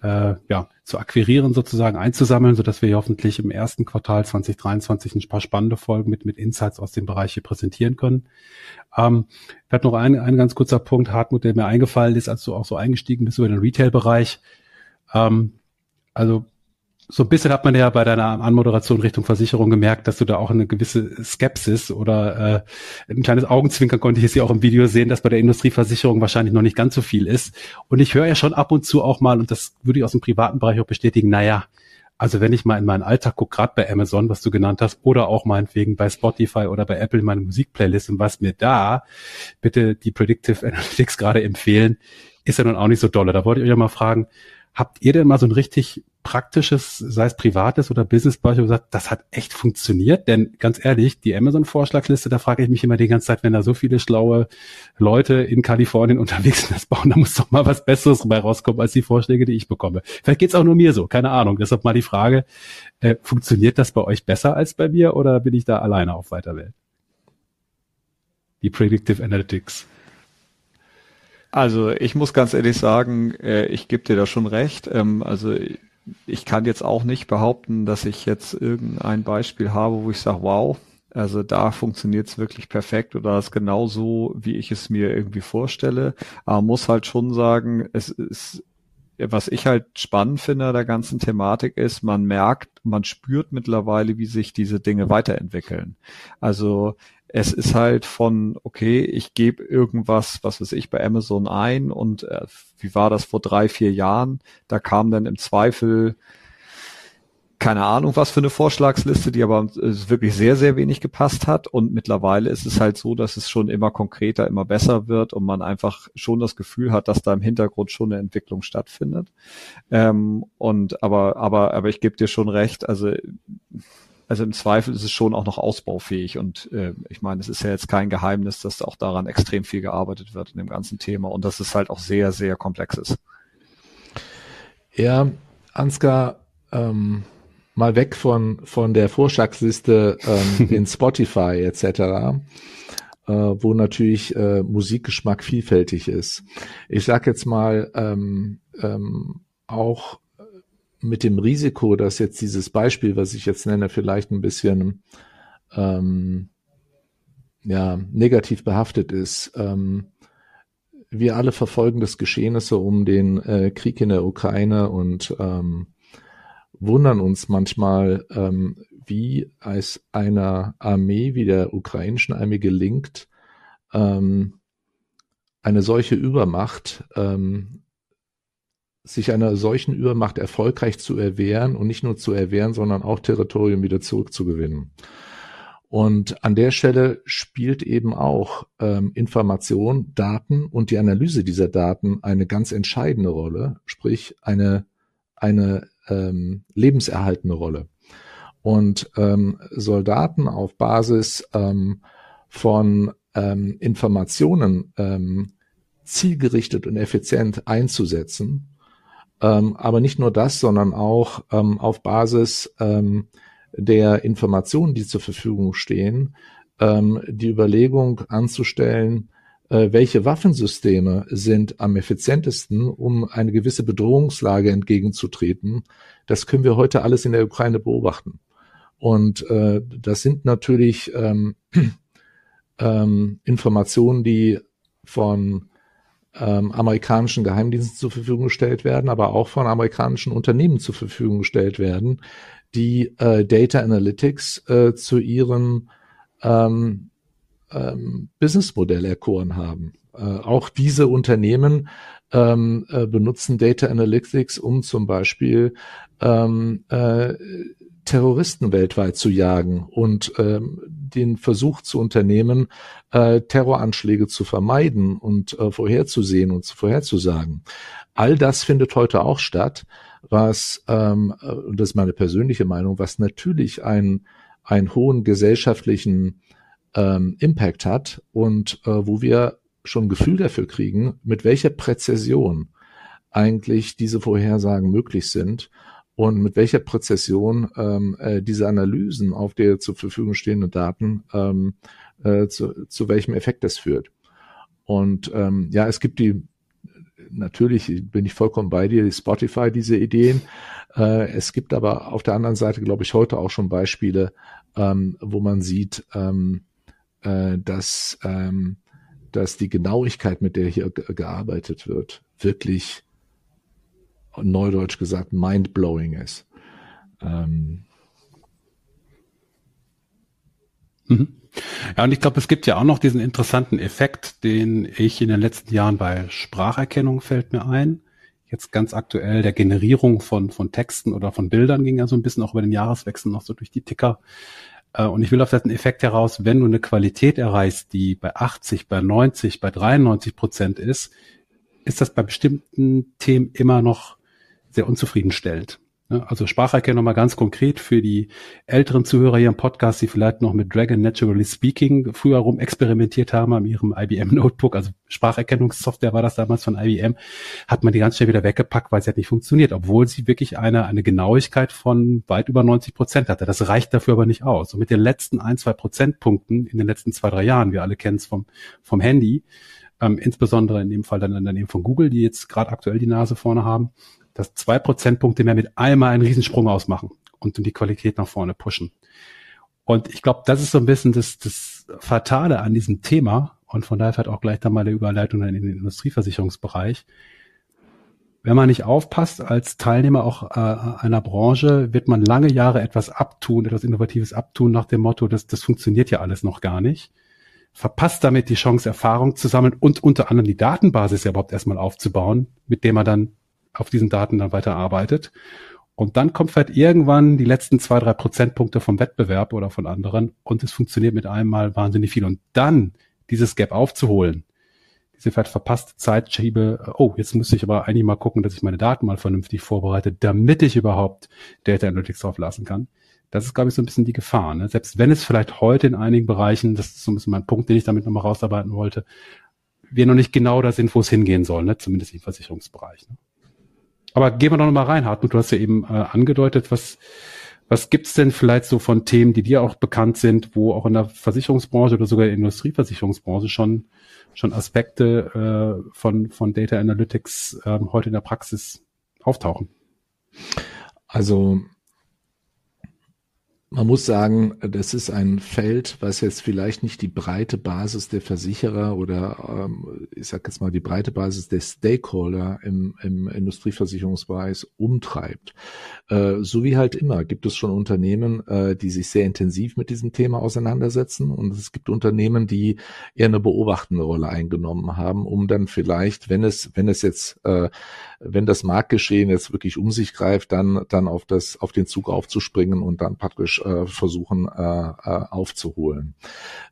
äh, ja, zu akquirieren, sozusagen einzusammeln, sodass wir hoffentlich im ersten Quartal 2023 ein paar spannende Folgen mit, mit Insights aus dem Bereich hier präsentieren können. Ähm, vielleicht noch ein, ein ganz kurzer Punkt, Hartmut, der mir eingefallen ist, als du auch so eingestiegen bist über den Retail-Bereich Ähm, also so ein bisschen hat man ja bei deiner Anmoderation Richtung Versicherung gemerkt, dass du da auch eine gewisse Skepsis oder äh, ein kleines Augenzwinkern konnte ich jetzt hier auch im Video sehen, dass bei der Industrieversicherung wahrscheinlich noch nicht ganz so viel ist. Und ich höre ja schon ab und zu auch mal, und das würde ich aus dem privaten Bereich auch bestätigen, naja, also wenn ich mal in meinen Alltag gucke, gerade bei Amazon, was du genannt hast, oder auch meinetwegen bei Spotify oder bei Apple meine Musikplaylist und was mir da bitte die Predictive Analytics gerade empfehlen, ist ja nun auch nicht so dolle. Da wollte ich euch ja mal fragen, Habt ihr denn mal so ein richtig praktisches, sei es privates oder Business-Beispiel gesagt, das hat echt funktioniert? Denn ganz ehrlich, die Amazon-Vorschlagsliste, da frage ich mich immer die ganze Zeit, wenn da so viele schlaue Leute in Kalifornien [LAUGHS] unterwegs sind, das bauen, da muss doch mal was Besseres dabei rauskommen als die Vorschläge, die ich bekomme. Vielleicht geht's auch nur mir so, keine Ahnung. Deshalb mal die Frage, äh, funktioniert das bei euch besser als bei mir oder bin ich da alleine auf weiter Welt? Die Predictive Analytics. Also ich muss ganz ehrlich sagen, äh, ich gebe dir da schon recht. Ähm, also ich kann jetzt auch nicht behaupten, dass ich jetzt irgendein Beispiel habe, wo ich sage, wow, also da funktioniert es wirklich perfekt oder das genau so, wie ich es mir irgendwie vorstelle. Aber muss halt schon sagen, es ist, was ich halt spannend finde der ganzen Thematik ist, man merkt, man spürt mittlerweile, wie sich diese Dinge weiterentwickeln. Also es ist halt von, okay, ich gebe irgendwas, was weiß ich, bei Amazon ein und äh, wie war das vor drei, vier Jahren? Da kam dann im Zweifel keine Ahnung, was für eine Vorschlagsliste, die aber äh, wirklich sehr, sehr wenig gepasst hat. Und mittlerweile ist es halt so, dass es schon immer konkreter, immer besser wird und man einfach schon das Gefühl hat, dass da im Hintergrund schon eine Entwicklung stattfindet. Ähm, und aber, aber, aber ich gebe dir schon recht, also also im Zweifel ist es schon auch noch ausbaufähig und äh, ich meine, es ist ja jetzt kein Geheimnis, dass auch daran extrem viel gearbeitet wird in dem ganzen Thema und dass es halt auch sehr, sehr komplex ist. Ja, Ansgar, ähm, mal weg von, von der Vorschlagsliste ähm, [LAUGHS] in Spotify etc., äh, wo natürlich äh, Musikgeschmack vielfältig ist. Ich sag jetzt mal, ähm, ähm, auch mit dem Risiko, dass jetzt dieses Beispiel, was ich jetzt nenne, vielleicht ein bisschen ähm, ja, negativ behaftet ist. Ähm, wir alle verfolgen das Geschehnisse um den äh, Krieg in der Ukraine und ähm, wundern uns manchmal, ähm, wie es einer Armee wie der ukrainischen Armee gelingt, ähm, eine solche Übermacht ähm, sich einer solchen Übermacht erfolgreich zu erwehren und nicht nur zu erwehren, sondern auch Territorium wieder zurückzugewinnen. Und an der Stelle spielt eben auch ähm, Information, Daten und die Analyse dieser Daten eine ganz entscheidende Rolle, sprich eine, eine ähm, lebenserhaltende Rolle. Und ähm, Soldaten auf Basis ähm, von ähm, Informationen ähm, zielgerichtet und effizient einzusetzen, ähm, aber nicht nur das, sondern auch ähm, auf Basis ähm, der Informationen, die zur Verfügung stehen, ähm, die Überlegung anzustellen, äh, welche Waffensysteme sind am effizientesten, um eine gewisse Bedrohungslage entgegenzutreten. Das können wir heute alles in der Ukraine beobachten. Und äh, das sind natürlich ähm, [CLEARS THROAT] ähm, Informationen, die von ähm, amerikanischen Geheimdiensten zur Verfügung gestellt werden, aber auch von amerikanischen Unternehmen zur Verfügung gestellt werden, die äh, Data Analytics äh, zu ihrem ähm, ähm, Businessmodell erkoren haben. Äh, auch diese Unternehmen ähm, äh, benutzen Data Analytics, um zum Beispiel ähm, äh, Terroristen weltweit zu jagen und ähm, den Versuch zu unternehmen, äh, Terroranschläge zu vermeiden und äh, vorherzusehen und vorherzusagen. All das findet heute auch statt, was, ähm, äh, das ist meine persönliche Meinung, was natürlich einen, einen hohen gesellschaftlichen ähm, Impact hat und äh, wo wir schon Gefühl dafür kriegen, mit welcher Präzision eigentlich diese Vorhersagen möglich sind und mit welcher Präzision ähm, äh, diese Analysen auf der zur Verfügung stehenden Daten ähm, äh, zu, zu welchem Effekt das führt. Und ähm, ja, es gibt die, natürlich bin ich vollkommen bei dir, Spotify, diese Ideen. Äh, es gibt aber auf der anderen Seite, glaube ich, heute auch schon Beispiele, ähm, wo man sieht, ähm, äh, dass, ähm, dass die Genauigkeit, mit der hier gearbeitet wird, wirklich neudeutsch gesagt mindblowing ist. Ähm. Mhm. Ja, und ich glaube, es gibt ja auch noch diesen interessanten Effekt, den ich in den letzten Jahren bei Spracherkennung fällt mir ein. Jetzt ganz aktuell der Generierung von, von Texten oder von Bildern ging ja so ein bisschen auch über den Jahreswechsel noch so durch die Ticker. Äh, und ich will auf diesen Effekt heraus, wenn du eine Qualität erreichst, die bei 80, bei 90, bei 93 Prozent ist, ist das bei bestimmten Themen immer noch sehr unzufriedenstellend. Also Spracherkennung mal ganz konkret für die älteren Zuhörer hier im Podcast, die vielleicht noch mit Dragon Naturally Speaking früher rum experimentiert haben an ihrem IBM Notebook, also Spracherkennungssoftware war das damals von IBM, hat man die ganz schnell wieder weggepackt, weil sie hat nicht funktioniert, obwohl sie wirklich eine, eine Genauigkeit von weit über 90 Prozent hatte. Das reicht dafür aber nicht aus. Und mit den letzten ein, zwei Prozentpunkten in den letzten zwei, drei Jahren, wir alle kennen es vom, vom Handy, ähm, insbesondere in dem Fall dann, dann eben von Google, die jetzt gerade aktuell die Nase vorne haben, dass zwei Prozentpunkte mehr mit einmal einen Riesensprung ausmachen und die Qualität nach vorne pushen. Und ich glaube, das ist so ein bisschen das, das Fatale an diesem Thema und von daher fährt auch gleich dann mal der Überleitung in den Industrieversicherungsbereich. Wenn man nicht aufpasst als Teilnehmer auch äh, einer Branche, wird man lange Jahre etwas abtun, etwas Innovatives abtun nach dem Motto, das, das funktioniert ja alles noch gar nicht. Verpasst damit die Chance, Erfahrung zu sammeln und unter anderem die Datenbasis ja überhaupt erstmal aufzubauen, mit dem man dann auf diesen Daten dann weiter arbeitet. Und dann kommt halt irgendwann die letzten zwei, drei Prozentpunkte vom Wettbewerb oder von anderen und es funktioniert mit einmal wahnsinnig viel. Und dann dieses Gap aufzuholen, diese vielleicht verpasste Zeit schiebe, oh, jetzt müsste ich aber eigentlich mal gucken, dass ich meine Daten mal vernünftig vorbereite, damit ich überhaupt Data Analytics drauf lassen kann. Das ist, glaube ich, so ein bisschen die Gefahr. Ne? Selbst wenn es vielleicht heute in einigen Bereichen, das ist so ein bisschen mein Punkt, den ich damit nochmal rausarbeiten wollte, wir noch nicht genau da sind, wo es hingehen soll, ne? zumindest im Versicherungsbereich. Ne? Aber gehen wir doch nochmal rein, Hartmut. Du hast ja eben äh, angedeutet, was, was gibt's denn vielleicht so von Themen, die dir auch bekannt sind, wo auch in der Versicherungsbranche oder sogar in der Industrieversicherungsbranche schon, schon Aspekte äh, von, von Data Analytics äh, heute in der Praxis auftauchen? Also man muss sagen, das ist ein Feld, was jetzt vielleicht nicht die breite Basis der Versicherer oder ähm, ich sage jetzt mal die breite Basis der Stakeholder im, im Industrieversicherungsbereich umtreibt. Äh, so wie halt immer gibt es schon Unternehmen, äh, die sich sehr intensiv mit diesem Thema auseinandersetzen und es gibt Unternehmen, die eher eine beobachtende Rolle eingenommen haben, um dann vielleicht, wenn es wenn es jetzt äh, wenn das Marktgeschehen jetzt wirklich um sich greift, dann dann auf das auf den Zug aufzuspringen und dann praktisch äh, versuchen äh, äh, aufzuholen.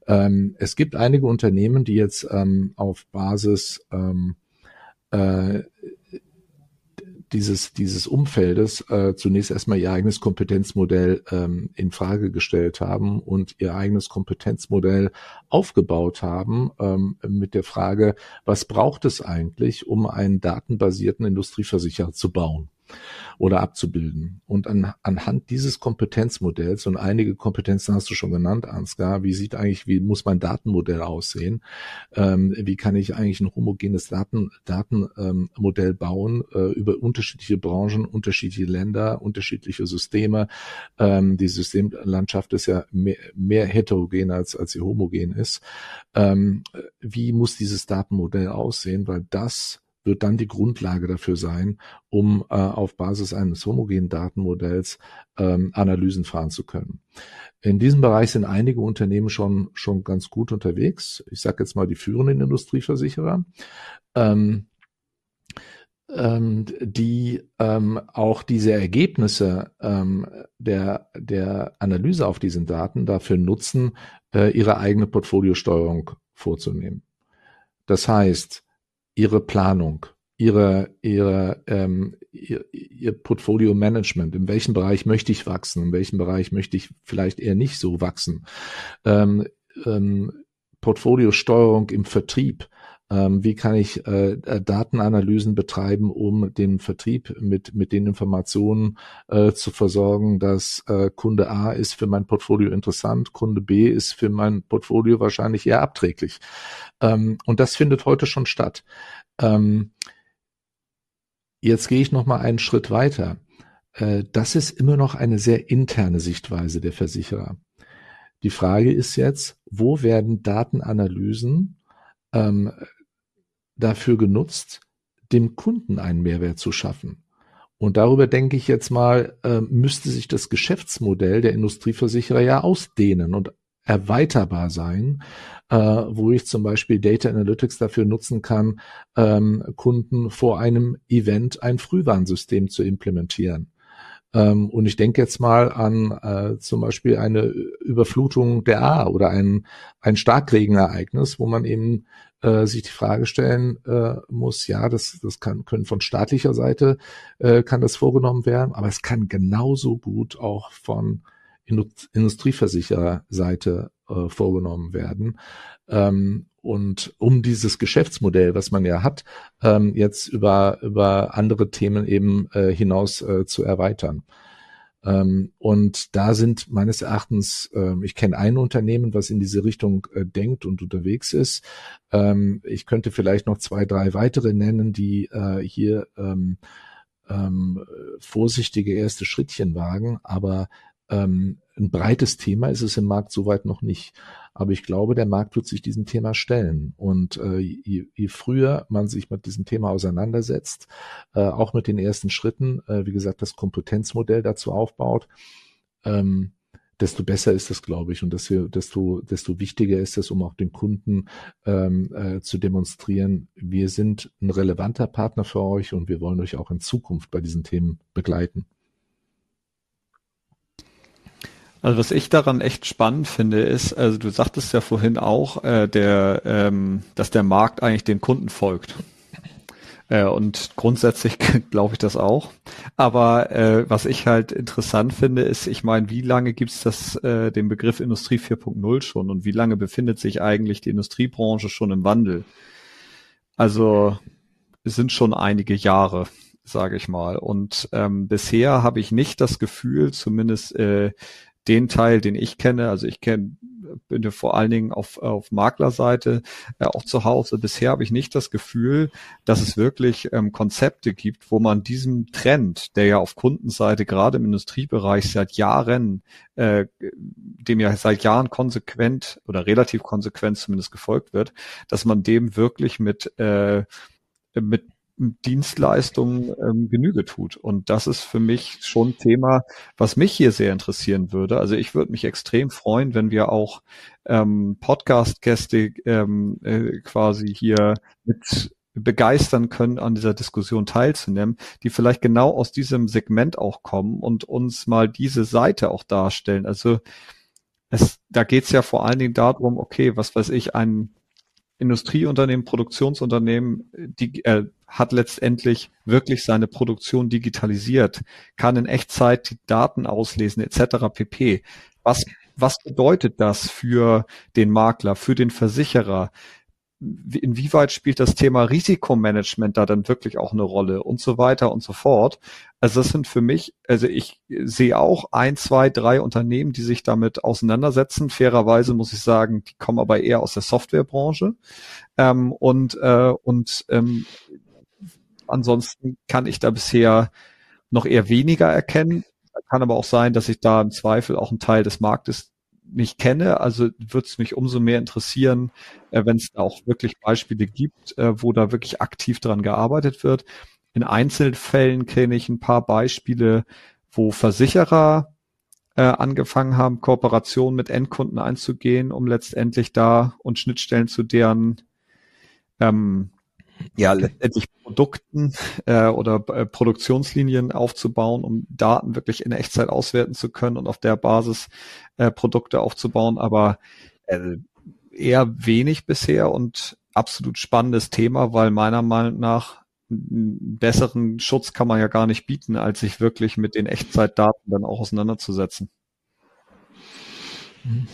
Ähm, es gibt einige Unternehmen, die jetzt ähm, auf Basis ähm, äh, dieses, dieses Umfeldes äh, zunächst erstmal ihr eigenes Kompetenzmodell ähm, in Frage gestellt haben und ihr eigenes Kompetenzmodell aufgebaut haben ähm, mit der Frage, was braucht es eigentlich, um einen datenbasierten Industrieversicherer zu bauen? Oder abzubilden. Und an, anhand dieses Kompetenzmodells, und einige Kompetenzen hast du schon genannt, Ansgar, wie sieht eigentlich, wie muss mein Datenmodell aussehen? Ähm, wie kann ich eigentlich ein homogenes Daten, Datenmodell ähm, bauen äh, über unterschiedliche Branchen, unterschiedliche Länder, unterschiedliche Systeme? Ähm, die Systemlandschaft ist ja mehr, mehr heterogen als, als sie homogen ist. Ähm, wie muss dieses Datenmodell aussehen? Weil das wird dann die Grundlage dafür sein, um äh, auf Basis eines homogenen Datenmodells ähm, Analysen fahren zu können. In diesem Bereich sind einige Unternehmen schon schon ganz gut unterwegs. Ich sage jetzt mal die führenden Industrieversicherer. Ähm, ähm, die ähm, auch diese Ergebnisse ähm, der, der Analyse auf diesen Daten dafür nutzen, äh, ihre eigene Portfoliosteuerung vorzunehmen. Das heißt, ihre Planung, ihre, ihre, ähm, ihr, ihr Portfolio Management. In welchem Bereich möchte ich wachsen? In welchem Bereich möchte ich vielleicht eher nicht so wachsen? Ähm, ähm, Portfoliosteuerung im Vertrieb. Ähm, wie kann ich äh, Datenanalysen betreiben, um den Vertrieb mit, mit den Informationen äh, zu versorgen, dass äh, Kunde A ist für mein Portfolio interessant, Kunde B ist für mein Portfolio wahrscheinlich eher abträglich. Ähm, und das findet heute schon statt. Ähm, jetzt gehe ich noch mal einen Schritt weiter. Äh, das ist immer noch eine sehr interne Sichtweise der Versicherer. Die Frage ist jetzt, wo werden Datenanalysen ähm, dafür genutzt, dem Kunden einen Mehrwert zu schaffen. Und darüber denke ich jetzt mal, äh, müsste sich das Geschäftsmodell der Industrieversicherer ja ausdehnen und erweiterbar sein, äh, wo ich zum Beispiel Data Analytics dafür nutzen kann, ähm, Kunden vor einem Event ein Frühwarnsystem zu implementieren. Ähm, und ich denke jetzt mal an äh, zum Beispiel eine Überflutung der A oder ein, ein Starkregenereignis, wo man eben äh, sich die Frage stellen äh, muss, ja, das, das kann, können von staatlicher Seite äh, kann das vorgenommen werden, aber es kann genauso gut auch von Industrieversichererseite äh, vorgenommen werden. Ähm, und um dieses Geschäftsmodell, was man ja hat, ähm, jetzt über, über andere Themen eben äh, hinaus äh, zu erweitern. Ähm, und da sind meines Erachtens, äh, ich kenne ein Unternehmen, was in diese Richtung äh, denkt und unterwegs ist. Ähm, ich könnte vielleicht noch zwei, drei weitere nennen, die äh, hier ähm, ähm vorsichtige erste Schrittchen wagen, aber ähm, ein breites Thema ist es im Markt soweit noch nicht. Aber ich glaube, der Markt wird sich diesem Thema stellen. Und äh, je, je früher man sich mit diesem Thema auseinandersetzt, äh, auch mit den ersten Schritten, äh, wie gesagt, das Kompetenzmodell dazu aufbaut, ähm, desto besser ist das, glaube ich, und desto, desto, desto wichtiger ist es, um auch den Kunden ähm, äh, zu demonstrieren, wir sind ein relevanter Partner für euch und wir wollen euch auch in Zukunft bei diesen Themen begleiten. Also was ich daran echt spannend finde, ist, also du sagtest ja vorhin auch, äh, der, ähm, dass der Markt eigentlich den Kunden folgt. Äh, und grundsätzlich [LAUGHS] glaube ich das auch. Aber äh, was ich halt interessant finde, ist, ich meine, wie lange gibt's das äh, den Begriff Industrie 4.0 schon und wie lange befindet sich eigentlich die Industriebranche schon im Wandel? Also es sind schon einige Jahre sage ich mal. Und ähm, bisher habe ich nicht das Gefühl, zumindest äh, den Teil, den ich kenne, also ich kenne bin ja vor allen Dingen auf, auf Maklerseite äh, auch zu Hause. Bisher habe ich nicht das Gefühl, dass es wirklich ähm, Konzepte gibt, wo man diesem Trend, der ja auf Kundenseite gerade im Industriebereich seit Jahren, äh, dem ja seit Jahren konsequent oder relativ konsequent zumindest gefolgt wird, dass man dem wirklich mit äh, mit Dienstleistungen ähm, Genüge tut. Und das ist für mich schon ein Thema, was mich hier sehr interessieren würde. Also ich würde mich extrem freuen, wenn wir auch ähm, Podcast-Gäste ähm, äh, quasi hier mit begeistern können, an dieser Diskussion teilzunehmen, die vielleicht genau aus diesem Segment auch kommen und uns mal diese Seite auch darstellen. Also es, da geht es ja vor allen Dingen darum, okay, was weiß ich, ein Industrieunternehmen, Produktionsunternehmen, die äh, hat letztendlich wirklich seine Produktion digitalisiert, kann in Echtzeit die Daten auslesen etc. pp. Was, was bedeutet das für den Makler, für den Versicherer? Inwieweit spielt das Thema Risikomanagement da dann wirklich auch eine Rolle und so weiter und so fort. Also das sind für mich, also ich sehe auch ein, zwei, drei Unternehmen, die sich damit auseinandersetzen. Fairerweise muss ich sagen, die kommen aber eher aus der Softwarebranche. Ähm, und äh, und ähm, ansonsten kann ich da bisher noch eher weniger erkennen. Kann aber auch sein, dass ich da im Zweifel auch einen Teil des Marktes nicht kenne. Also würde es mich umso mehr interessieren, äh, wenn es auch wirklich Beispiele gibt, äh, wo da wirklich aktiv dran gearbeitet wird. In Einzelfällen kenne ich ein paar Beispiele, wo Versicherer äh, angefangen haben, Kooperationen mit Endkunden einzugehen, um letztendlich da und Schnittstellen zu deren ähm, ja letztendlich Produkten äh, oder äh, Produktionslinien aufzubauen, um Daten wirklich in Echtzeit auswerten zu können und auf der Basis äh, Produkte aufzubauen, aber äh, eher wenig bisher und absolut spannendes Thema, weil meiner Meinung nach einen besseren Schutz kann man ja gar nicht bieten, als sich wirklich mit den Echtzeitdaten dann auch auseinanderzusetzen. Mhm.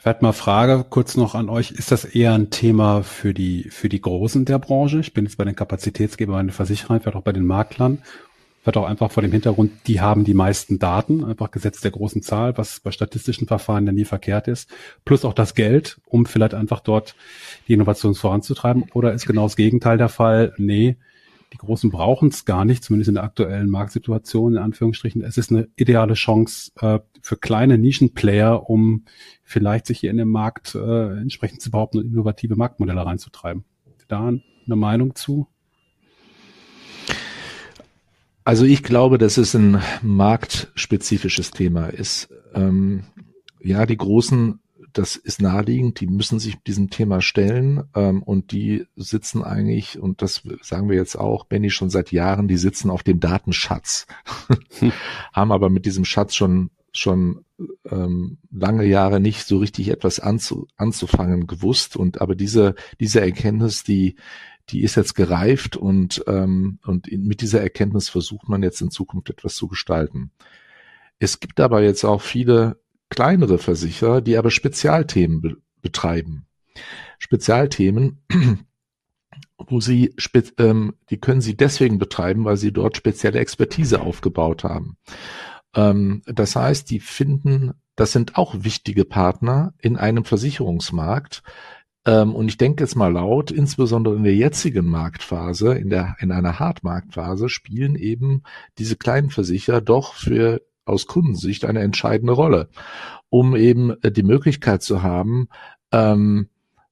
Vielleicht mal Frage kurz noch an euch. Ist das eher ein Thema für die, für die Großen der Branche? Ich bin jetzt bei den Kapazitätsgebern, bei den Versicherern, vielleicht auch bei den Maklern. Vielleicht auch einfach vor dem Hintergrund, die haben die meisten Daten, einfach Gesetz der großen Zahl, was bei statistischen Verfahren ja nie verkehrt ist. Plus auch das Geld, um vielleicht einfach dort die Innovation voranzutreiben. Oder ist genau das Gegenteil der Fall? Nee, die Großen brauchen es gar nicht, zumindest in der aktuellen Marktsituation, in Anführungsstrichen. Es ist eine ideale Chance äh, für kleine Nischenplayer, um vielleicht sich hier in dem Markt äh, entsprechend zu behaupten und innovative Marktmodelle reinzutreiben. Da eine Meinung zu? Also ich glaube, dass es ein marktspezifisches Thema ist. Ähm, ja, die großen das ist naheliegend, die müssen sich diesem Thema stellen ähm, und die sitzen eigentlich, und das sagen wir jetzt auch, Benny schon seit Jahren, die sitzen auf dem Datenschatz, [LAUGHS] haben aber mit diesem Schatz schon schon ähm, lange Jahre nicht so richtig etwas anzu, anzufangen gewusst und aber diese diese Erkenntnis, die die ist jetzt gereift und ähm, und mit dieser Erkenntnis versucht man jetzt in Zukunft etwas zu gestalten. Es gibt aber jetzt auch viele kleinere Versicherer, die aber Spezialthemen be betreiben. Spezialthemen, [CLEARS THROAT] wo sie, ähm, die können sie deswegen betreiben, weil sie dort spezielle Expertise aufgebaut haben. Ähm, das heißt, die finden, das sind auch wichtige Partner in einem Versicherungsmarkt. Ähm, und ich denke jetzt mal laut, insbesondere in der jetzigen Marktphase, in der, in einer Hartmarktphase, spielen eben diese kleinen Versicherer doch für aus Kundensicht eine entscheidende Rolle, um eben äh, die Möglichkeit zu haben, ähm,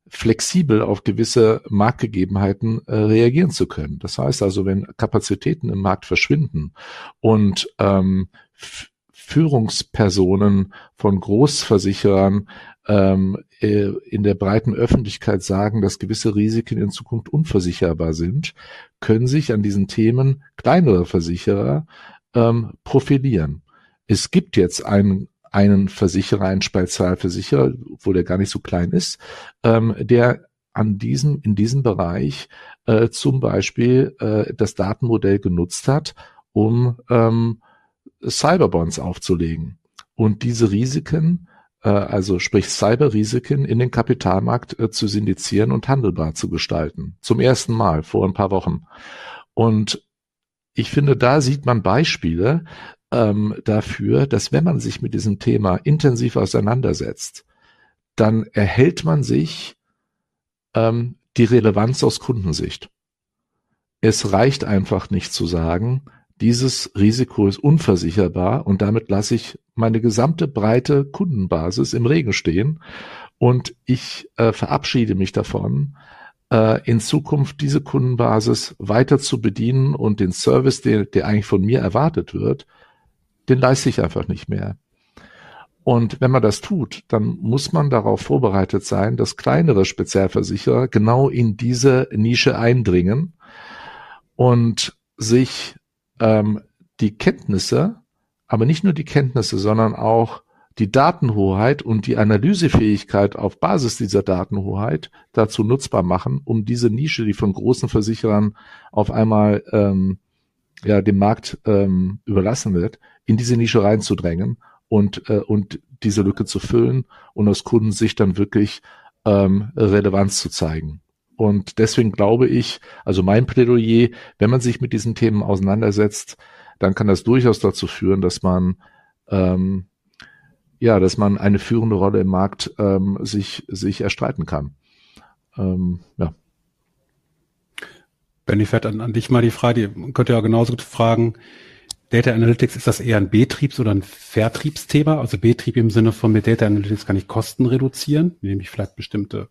flexibel auf gewisse Marktgegebenheiten äh, reagieren zu können. Das heißt also, wenn Kapazitäten im Markt verschwinden und ähm, Führungspersonen von Großversicherern ähm, äh, in der breiten Öffentlichkeit sagen, dass gewisse Risiken in Zukunft unversicherbar sind, können sich an diesen Themen kleinere Versicherer ähm, profilieren es gibt jetzt einen, einen Versicherer, einen Spezialversicherer, obwohl der gar nicht so klein ist, ähm, der an diesem, in diesem Bereich äh, zum Beispiel äh, das Datenmodell genutzt hat, um ähm, Cyberbonds aufzulegen. Und diese Risiken, äh, also sprich Cyberrisiken, in den Kapitalmarkt äh, zu syndizieren und handelbar zu gestalten. Zum ersten Mal vor ein paar Wochen. Und ich finde, da sieht man Beispiele, ähm, dafür, dass wenn man sich mit diesem Thema intensiv auseinandersetzt, dann erhält man sich ähm, die Relevanz aus Kundensicht. Es reicht einfach nicht zu sagen, dieses Risiko ist unversicherbar und damit lasse ich meine gesamte breite Kundenbasis im Regen stehen und ich äh, verabschiede mich davon, äh, in Zukunft diese Kundenbasis weiter zu bedienen und den Service, der, der eigentlich von mir erwartet wird, den leiste ich einfach nicht mehr. Und wenn man das tut, dann muss man darauf vorbereitet sein, dass kleinere Spezialversicherer genau in diese Nische eindringen und sich ähm, die Kenntnisse, aber nicht nur die Kenntnisse, sondern auch die Datenhoheit und die Analysefähigkeit auf Basis dieser Datenhoheit dazu nutzbar machen, um diese Nische, die von großen Versicherern auf einmal ähm, ja dem Markt ähm, überlassen wird, in diese Nische reinzudrängen und, äh, und diese Lücke zu füllen und aus Kundensicht dann wirklich ähm, Relevanz zu zeigen. Und deswegen glaube ich, also mein Plädoyer, wenn man sich mit diesen Themen auseinandersetzt, dann kann das durchaus dazu führen, dass man ähm, ja, dass man eine führende Rolle im Markt ähm, sich sich erstreiten kann. Ähm, ja. Benny, fährt an, an dich mal die Frage, die könnt ihr ja genauso fragen, Data Analytics, ist das eher ein Betriebs- oder ein Vertriebsthema? Also Betrieb im Sinne von mit Data Analytics kann ich Kosten reduzieren, indem ich vielleicht bestimmte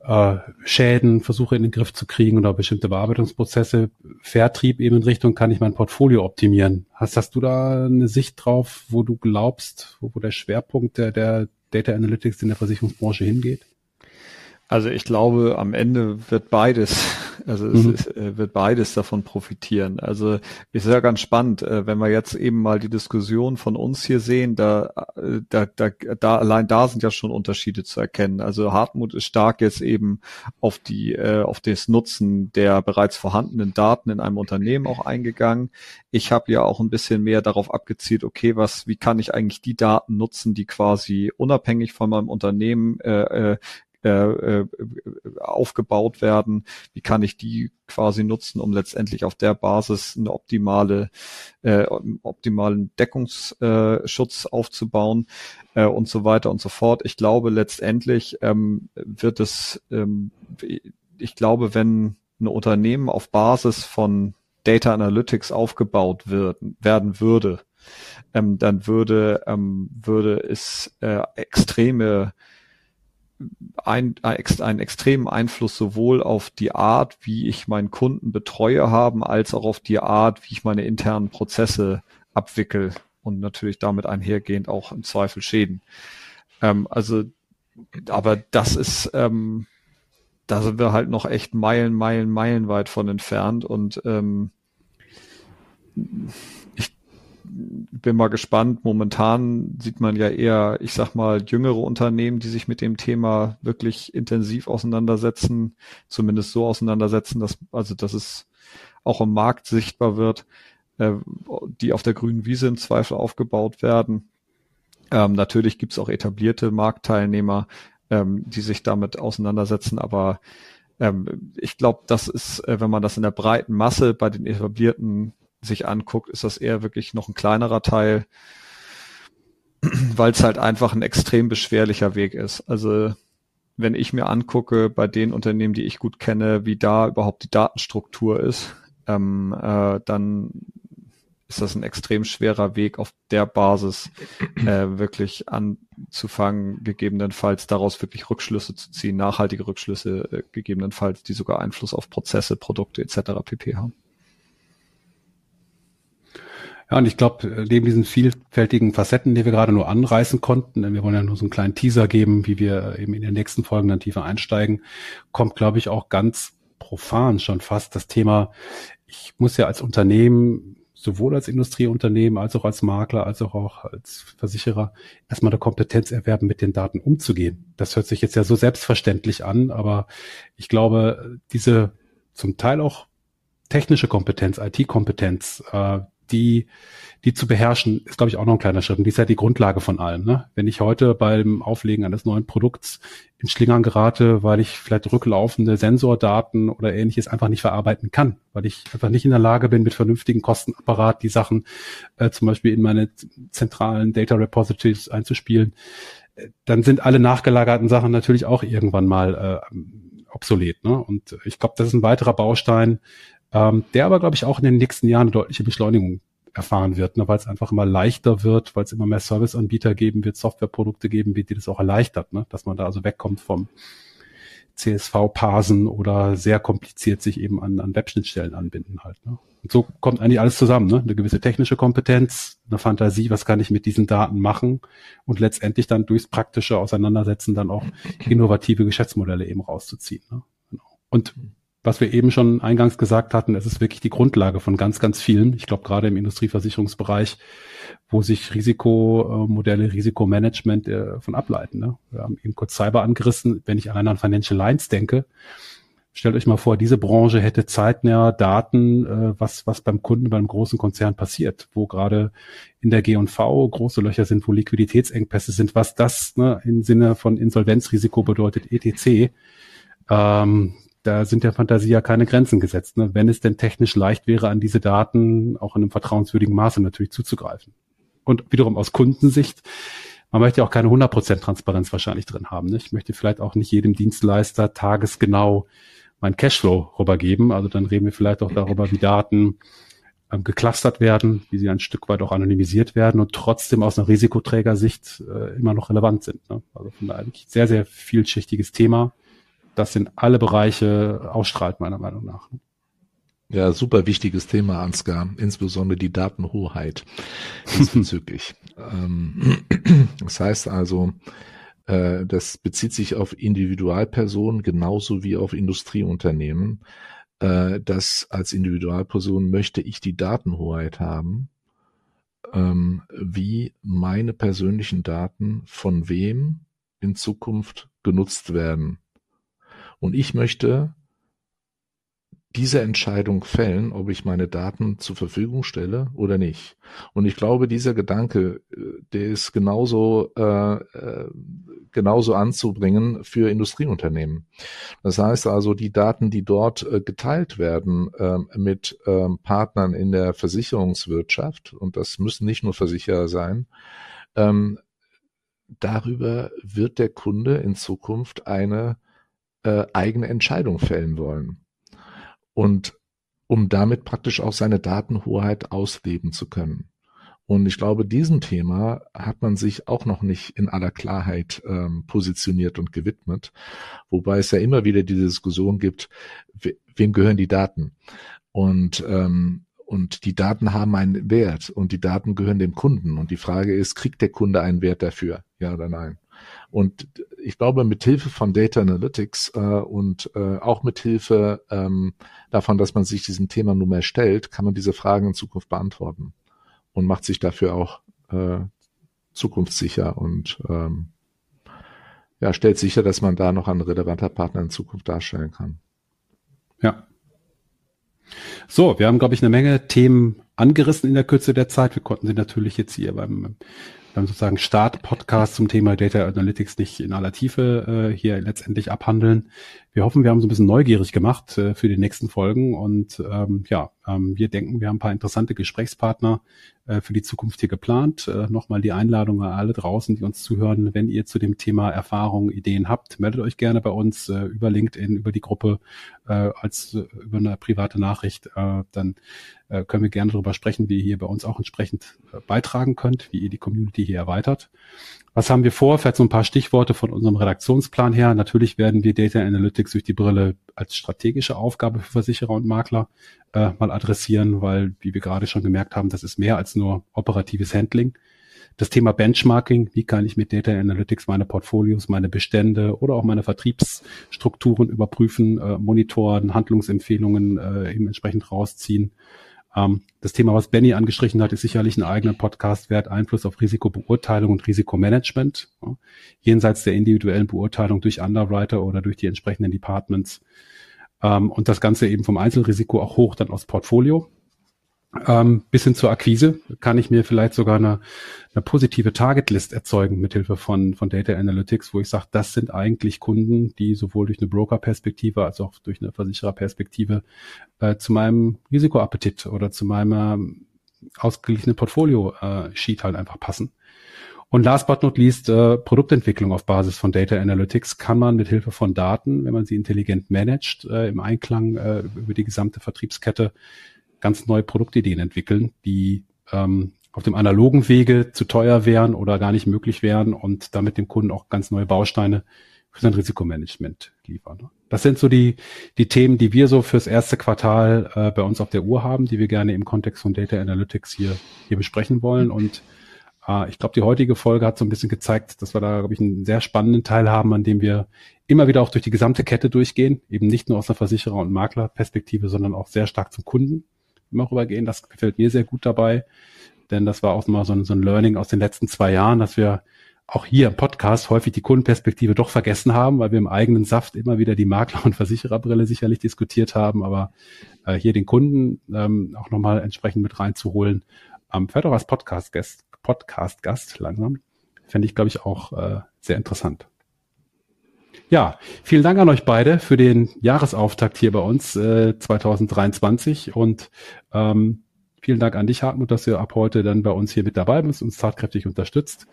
äh, Schäden versuche in den Griff zu kriegen oder bestimmte Bearbeitungsprozesse. Vertrieb eben in Richtung, kann ich mein Portfolio optimieren. Hast, hast du da eine Sicht drauf, wo du glaubst, wo, wo der Schwerpunkt der, der Data Analytics in der Versicherungsbranche hingeht? Also ich glaube, am Ende wird beides, [LAUGHS] also es mhm. ist, äh, wird beides davon profitieren. Also ist ja ganz spannend, äh, wenn wir jetzt eben mal die Diskussion von uns hier sehen, da, äh, da, da, da allein da sind ja schon Unterschiede zu erkennen. Also Hartmut ist stark jetzt eben auf die, auf das Nutzen der bereits vorhandenen Daten in einem Unternehmen auch eingegangen. Ich habe ja auch ein bisschen mehr darauf abgezielt, okay, was, wie kann ich eigentlich die Daten nutzen, die quasi unabhängig von meinem Unternehmen äh, äh, äh, aufgebaut werden, wie kann ich die quasi nutzen, um letztendlich auf der Basis eine optimale, äh, optimalen Deckungsschutz äh, aufzubauen äh, und so weiter und so fort. Ich glaube letztendlich ähm, wird es, ähm, ich glaube, wenn ein Unternehmen auf Basis von Data Analytics aufgebaut wird, werden würde, ähm, dann würde, ähm, würde es äh, extreme ein, einen extremen Einfluss sowohl auf die Art, wie ich meinen Kunden betreue haben, als auch auf die Art, wie ich meine internen Prozesse abwickel und natürlich damit einhergehend auch im Zweifel Schäden. Ähm, also, aber das ist, ähm, da sind wir halt noch echt Meilen, Meilen, Meilen weit von entfernt und ähm, bin mal gespannt. Momentan sieht man ja eher, ich sag mal, jüngere Unternehmen, die sich mit dem Thema wirklich intensiv auseinandersetzen, zumindest so auseinandersetzen, dass, also, dass es auch im Markt sichtbar wird, äh, die auf der grünen Wiese im Zweifel aufgebaut werden. Ähm, natürlich gibt's auch etablierte Marktteilnehmer, ähm, die sich damit auseinandersetzen, aber ähm, ich glaube, das ist, äh, wenn man das in der breiten Masse bei den etablierten sich anguckt, ist das eher wirklich noch ein kleinerer Teil, weil es halt einfach ein extrem beschwerlicher Weg ist. Also wenn ich mir angucke bei den Unternehmen, die ich gut kenne, wie da überhaupt die Datenstruktur ist, ähm, äh, dann ist das ein extrem schwerer Weg, auf der Basis äh, wirklich anzufangen, gegebenenfalls daraus wirklich Rückschlüsse zu ziehen, nachhaltige Rückschlüsse, äh, gegebenenfalls, die sogar Einfluss auf Prozesse, Produkte etc. pp haben. Ja, und ich glaube, neben diesen vielfältigen Facetten, die wir gerade nur anreißen konnten, wir wollen ja nur so einen kleinen Teaser geben, wie wir eben in den nächsten Folgen dann tiefer einsteigen, kommt, glaube ich, auch ganz profan schon fast das Thema, ich muss ja als Unternehmen, sowohl als Industrieunternehmen, als auch als Makler, als auch, auch als Versicherer, erstmal eine Kompetenz erwerben, mit den Daten umzugehen. Das hört sich jetzt ja so selbstverständlich an, aber ich glaube, diese zum Teil auch technische Kompetenz, IT-Kompetenz, äh, die, die zu beherrschen, ist, glaube ich, auch noch ein kleiner Schritt. Und die ist ja die Grundlage von allem. Ne? Wenn ich heute beim Auflegen eines neuen Produkts in Schlingern gerate, weil ich vielleicht rücklaufende Sensordaten oder ähnliches einfach nicht verarbeiten kann, weil ich einfach nicht in der Lage bin, mit vernünftigen Kostenapparat die Sachen äh, zum Beispiel in meine zentralen Data Repositories einzuspielen, äh, dann sind alle nachgelagerten Sachen natürlich auch irgendwann mal äh, obsolet. Ne? Und ich glaube, das ist ein weiterer Baustein, ähm, der aber, glaube ich, auch in den nächsten Jahren eine deutliche Beschleunigung erfahren wird, ne, weil es einfach immer leichter wird, weil es immer mehr Serviceanbieter geben wird, Softwareprodukte geben wird, die das auch erleichtert, ne, dass man da also wegkommt vom CSV-Parsen oder sehr kompliziert sich eben an, an Webschnittstellen anbinden halt. Ne. Und so kommt eigentlich alles zusammen, ne? eine gewisse technische Kompetenz, eine Fantasie, was kann ich mit diesen Daten machen und letztendlich dann durchs praktische Auseinandersetzen dann auch innovative Geschäftsmodelle eben rauszuziehen. Ne? Genau. Und was wir eben schon eingangs gesagt hatten, es ist wirklich die Grundlage von ganz, ganz vielen. Ich glaube, gerade im Industrieversicherungsbereich, wo sich Risikomodelle, Risikomanagement äh, von ableiten. Ne? Wir haben eben kurz Cyber angerissen. Wenn ich allein an Financial Lines denke, stellt euch mal vor, diese Branche hätte zeitnah Daten, äh, was, was beim Kunden, beim großen Konzern passiert, wo gerade in der G&V große Löcher sind, wo Liquiditätsengpässe sind, was das ne, im Sinne von Insolvenzrisiko bedeutet, etc. Ähm, da sind der Fantasie ja keine Grenzen gesetzt, ne? wenn es denn technisch leicht wäre, an diese Daten auch in einem vertrauenswürdigen Maße natürlich zuzugreifen. Und wiederum aus Kundensicht, man möchte ja auch keine 100% Transparenz wahrscheinlich drin haben. Ne? Ich möchte vielleicht auch nicht jedem Dienstleister tagesgenau mein Cashflow rübergeben. Also dann reden wir vielleicht auch darüber, wie Daten ähm, geclustert werden, wie sie ein Stück weit auch anonymisiert werden und trotzdem aus einer Risikoträgersicht äh, immer noch relevant sind. Ne? Also von daher eigentlich sehr, sehr vielschichtiges Thema das in alle Bereiche ausstrahlt, meiner Meinung nach. Ja, super wichtiges Thema, Ansgar, insbesondere die Datenhoheit diesbezüglich. [LAUGHS] ähm, das heißt also, äh, das bezieht sich auf Individualpersonen genauso wie auf Industrieunternehmen. Äh, dass als Individualperson möchte ich die Datenhoheit haben, ähm, wie meine persönlichen Daten von wem in Zukunft genutzt werden. Und ich möchte diese Entscheidung fällen, ob ich meine Daten zur Verfügung stelle oder nicht. Und ich glaube, dieser Gedanke, äh, der ist genauso äh, äh, genauso anzubringen für Industrieunternehmen. Das heißt also, die Daten, die dort äh, geteilt werden äh, mit äh, Partnern in der Versicherungswirtschaft, und das müssen nicht nur Versicherer sein, ähm, darüber wird der Kunde in Zukunft eine äh, eigene Entscheidung fällen wollen. Und um damit praktisch auch seine Datenhoheit ausleben zu können. Und ich glaube, diesem Thema hat man sich auch noch nicht in aller Klarheit ähm, positioniert und gewidmet, wobei es ja immer wieder die Diskussion gibt, we wem gehören die Daten? Und ähm, und die Daten haben einen Wert und die Daten gehören dem Kunden. Und die Frage ist, kriegt der Kunde einen Wert dafür? Ja oder nein? Und ich glaube, mit Hilfe von Data Analytics äh, und äh, auch mit Hilfe ähm, davon, dass man sich diesem Thema nun mehr stellt, kann man diese Fragen in Zukunft beantworten und macht sich dafür auch äh, zukunftssicher und ähm, ja, stellt sicher, dass man da noch ein relevanter Partner in Zukunft darstellen kann. Ja. So, wir haben, glaube ich, eine Menge Themen angerissen in der Kürze der Zeit. Wir konnten sie natürlich jetzt hier beim beim sozusagen Start-Podcast zum Thema Data Analytics nicht in aller Tiefe äh, hier letztendlich abhandeln. Wir hoffen, wir haben so ein bisschen neugierig gemacht äh, für die nächsten Folgen und ähm, ja, ähm, wir denken, wir haben ein paar interessante Gesprächspartner äh, für die Zukunft hier geplant. Äh, Nochmal die Einladung an alle draußen, die uns zuhören. Wenn ihr zu dem Thema Erfahrungen, Ideen habt, meldet euch gerne bei uns äh, über LinkedIn, über die Gruppe, äh, als äh, über eine private Nachricht. Äh, dann äh, können wir gerne darüber sprechen, wie ihr hier bei uns auch entsprechend äh, beitragen könnt, wie ihr die Community hier erweitert. Was haben wir vor? Vielleicht so ein paar Stichworte von unserem Redaktionsplan her. Natürlich werden wir Data Analytics durch die Brille als strategische Aufgabe für Versicherer und Makler äh, mal adressieren, weil, wie wir gerade schon gemerkt haben, das ist mehr als nur operatives Handling. Das Thema Benchmarking, wie kann ich mit Data Analytics meine Portfolios, meine Bestände oder auch meine Vertriebsstrukturen überprüfen, äh, monitoren, Handlungsempfehlungen äh, eben entsprechend rausziehen ähm, das Thema, was Benny angestrichen hat, ist sicherlich ein eigener Podcast wert, Einfluss auf Risikobeurteilung und Risikomanagement, ja, jenseits der individuellen Beurteilung durch Underwriter oder durch die entsprechenden Departments. Ähm, und das Ganze eben vom Einzelrisiko auch hoch dann aufs Portfolio ähm, bis hin zur Akquise kann ich mir vielleicht sogar eine, eine positive Targetlist erzeugen mithilfe von, von Data Analytics, wo ich sage, das sind eigentlich Kunden, die sowohl durch eine Broker-Perspektive als auch durch eine Versicherer-Perspektive äh, zu meinem Risikoappetit oder zu meinem äh, ausgeglichenen Portfolio-Sheet äh, halt einfach passen. Und last but not least, äh, Produktentwicklung auf Basis von Data Analytics kann man mit Hilfe von Daten, wenn man sie intelligent managt, äh, im Einklang äh, über die gesamte Vertriebskette ganz neue Produktideen entwickeln, die ähm, auf dem analogen Wege zu teuer wären oder gar nicht möglich wären und damit dem Kunden auch ganz neue Bausteine für sein Risikomanagement liefern. Das sind so die, die Themen, die wir so fürs erste Quartal äh, bei uns auf der Uhr haben, die wir gerne im Kontext von Data Analytics hier, hier besprechen wollen. Und äh, ich glaube, die heutige Folge hat so ein bisschen gezeigt, dass wir da, glaube ich, einen sehr spannenden Teil haben, an dem wir immer wieder auch durch die gesamte Kette durchgehen, eben nicht nur aus der Versicherer- und Maklerperspektive, sondern auch sehr stark zum Kunden immer rübergehen. Das gefällt mir sehr gut dabei, denn das war auch mal so ein, so ein Learning aus den letzten zwei Jahren, dass wir auch hier im Podcast häufig die Kundenperspektive doch vergessen haben, weil wir im eigenen Saft immer wieder die Makler- und Versichererbrille sicherlich diskutiert haben, aber äh, hier den Kunden ähm, auch nochmal entsprechend mit reinzuholen, ähm, vielleicht Podcast-Gast, Podcast-Gast langsam, fände ich, glaube ich, auch äh, sehr interessant. Ja, vielen Dank an euch beide für den Jahresauftakt hier bei uns äh, 2023 und ähm, vielen Dank an dich, Hartmut, dass du ab heute dann bei uns hier mit dabei bist, uns tatkräftig unterstützt.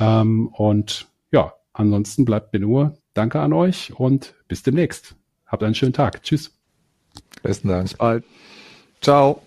Ähm, und ja, ansonsten bleibt mir nur Danke an euch und bis demnächst. Habt einen schönen Tag. Tschüss. Besten Dank. Bis bald. Ciao.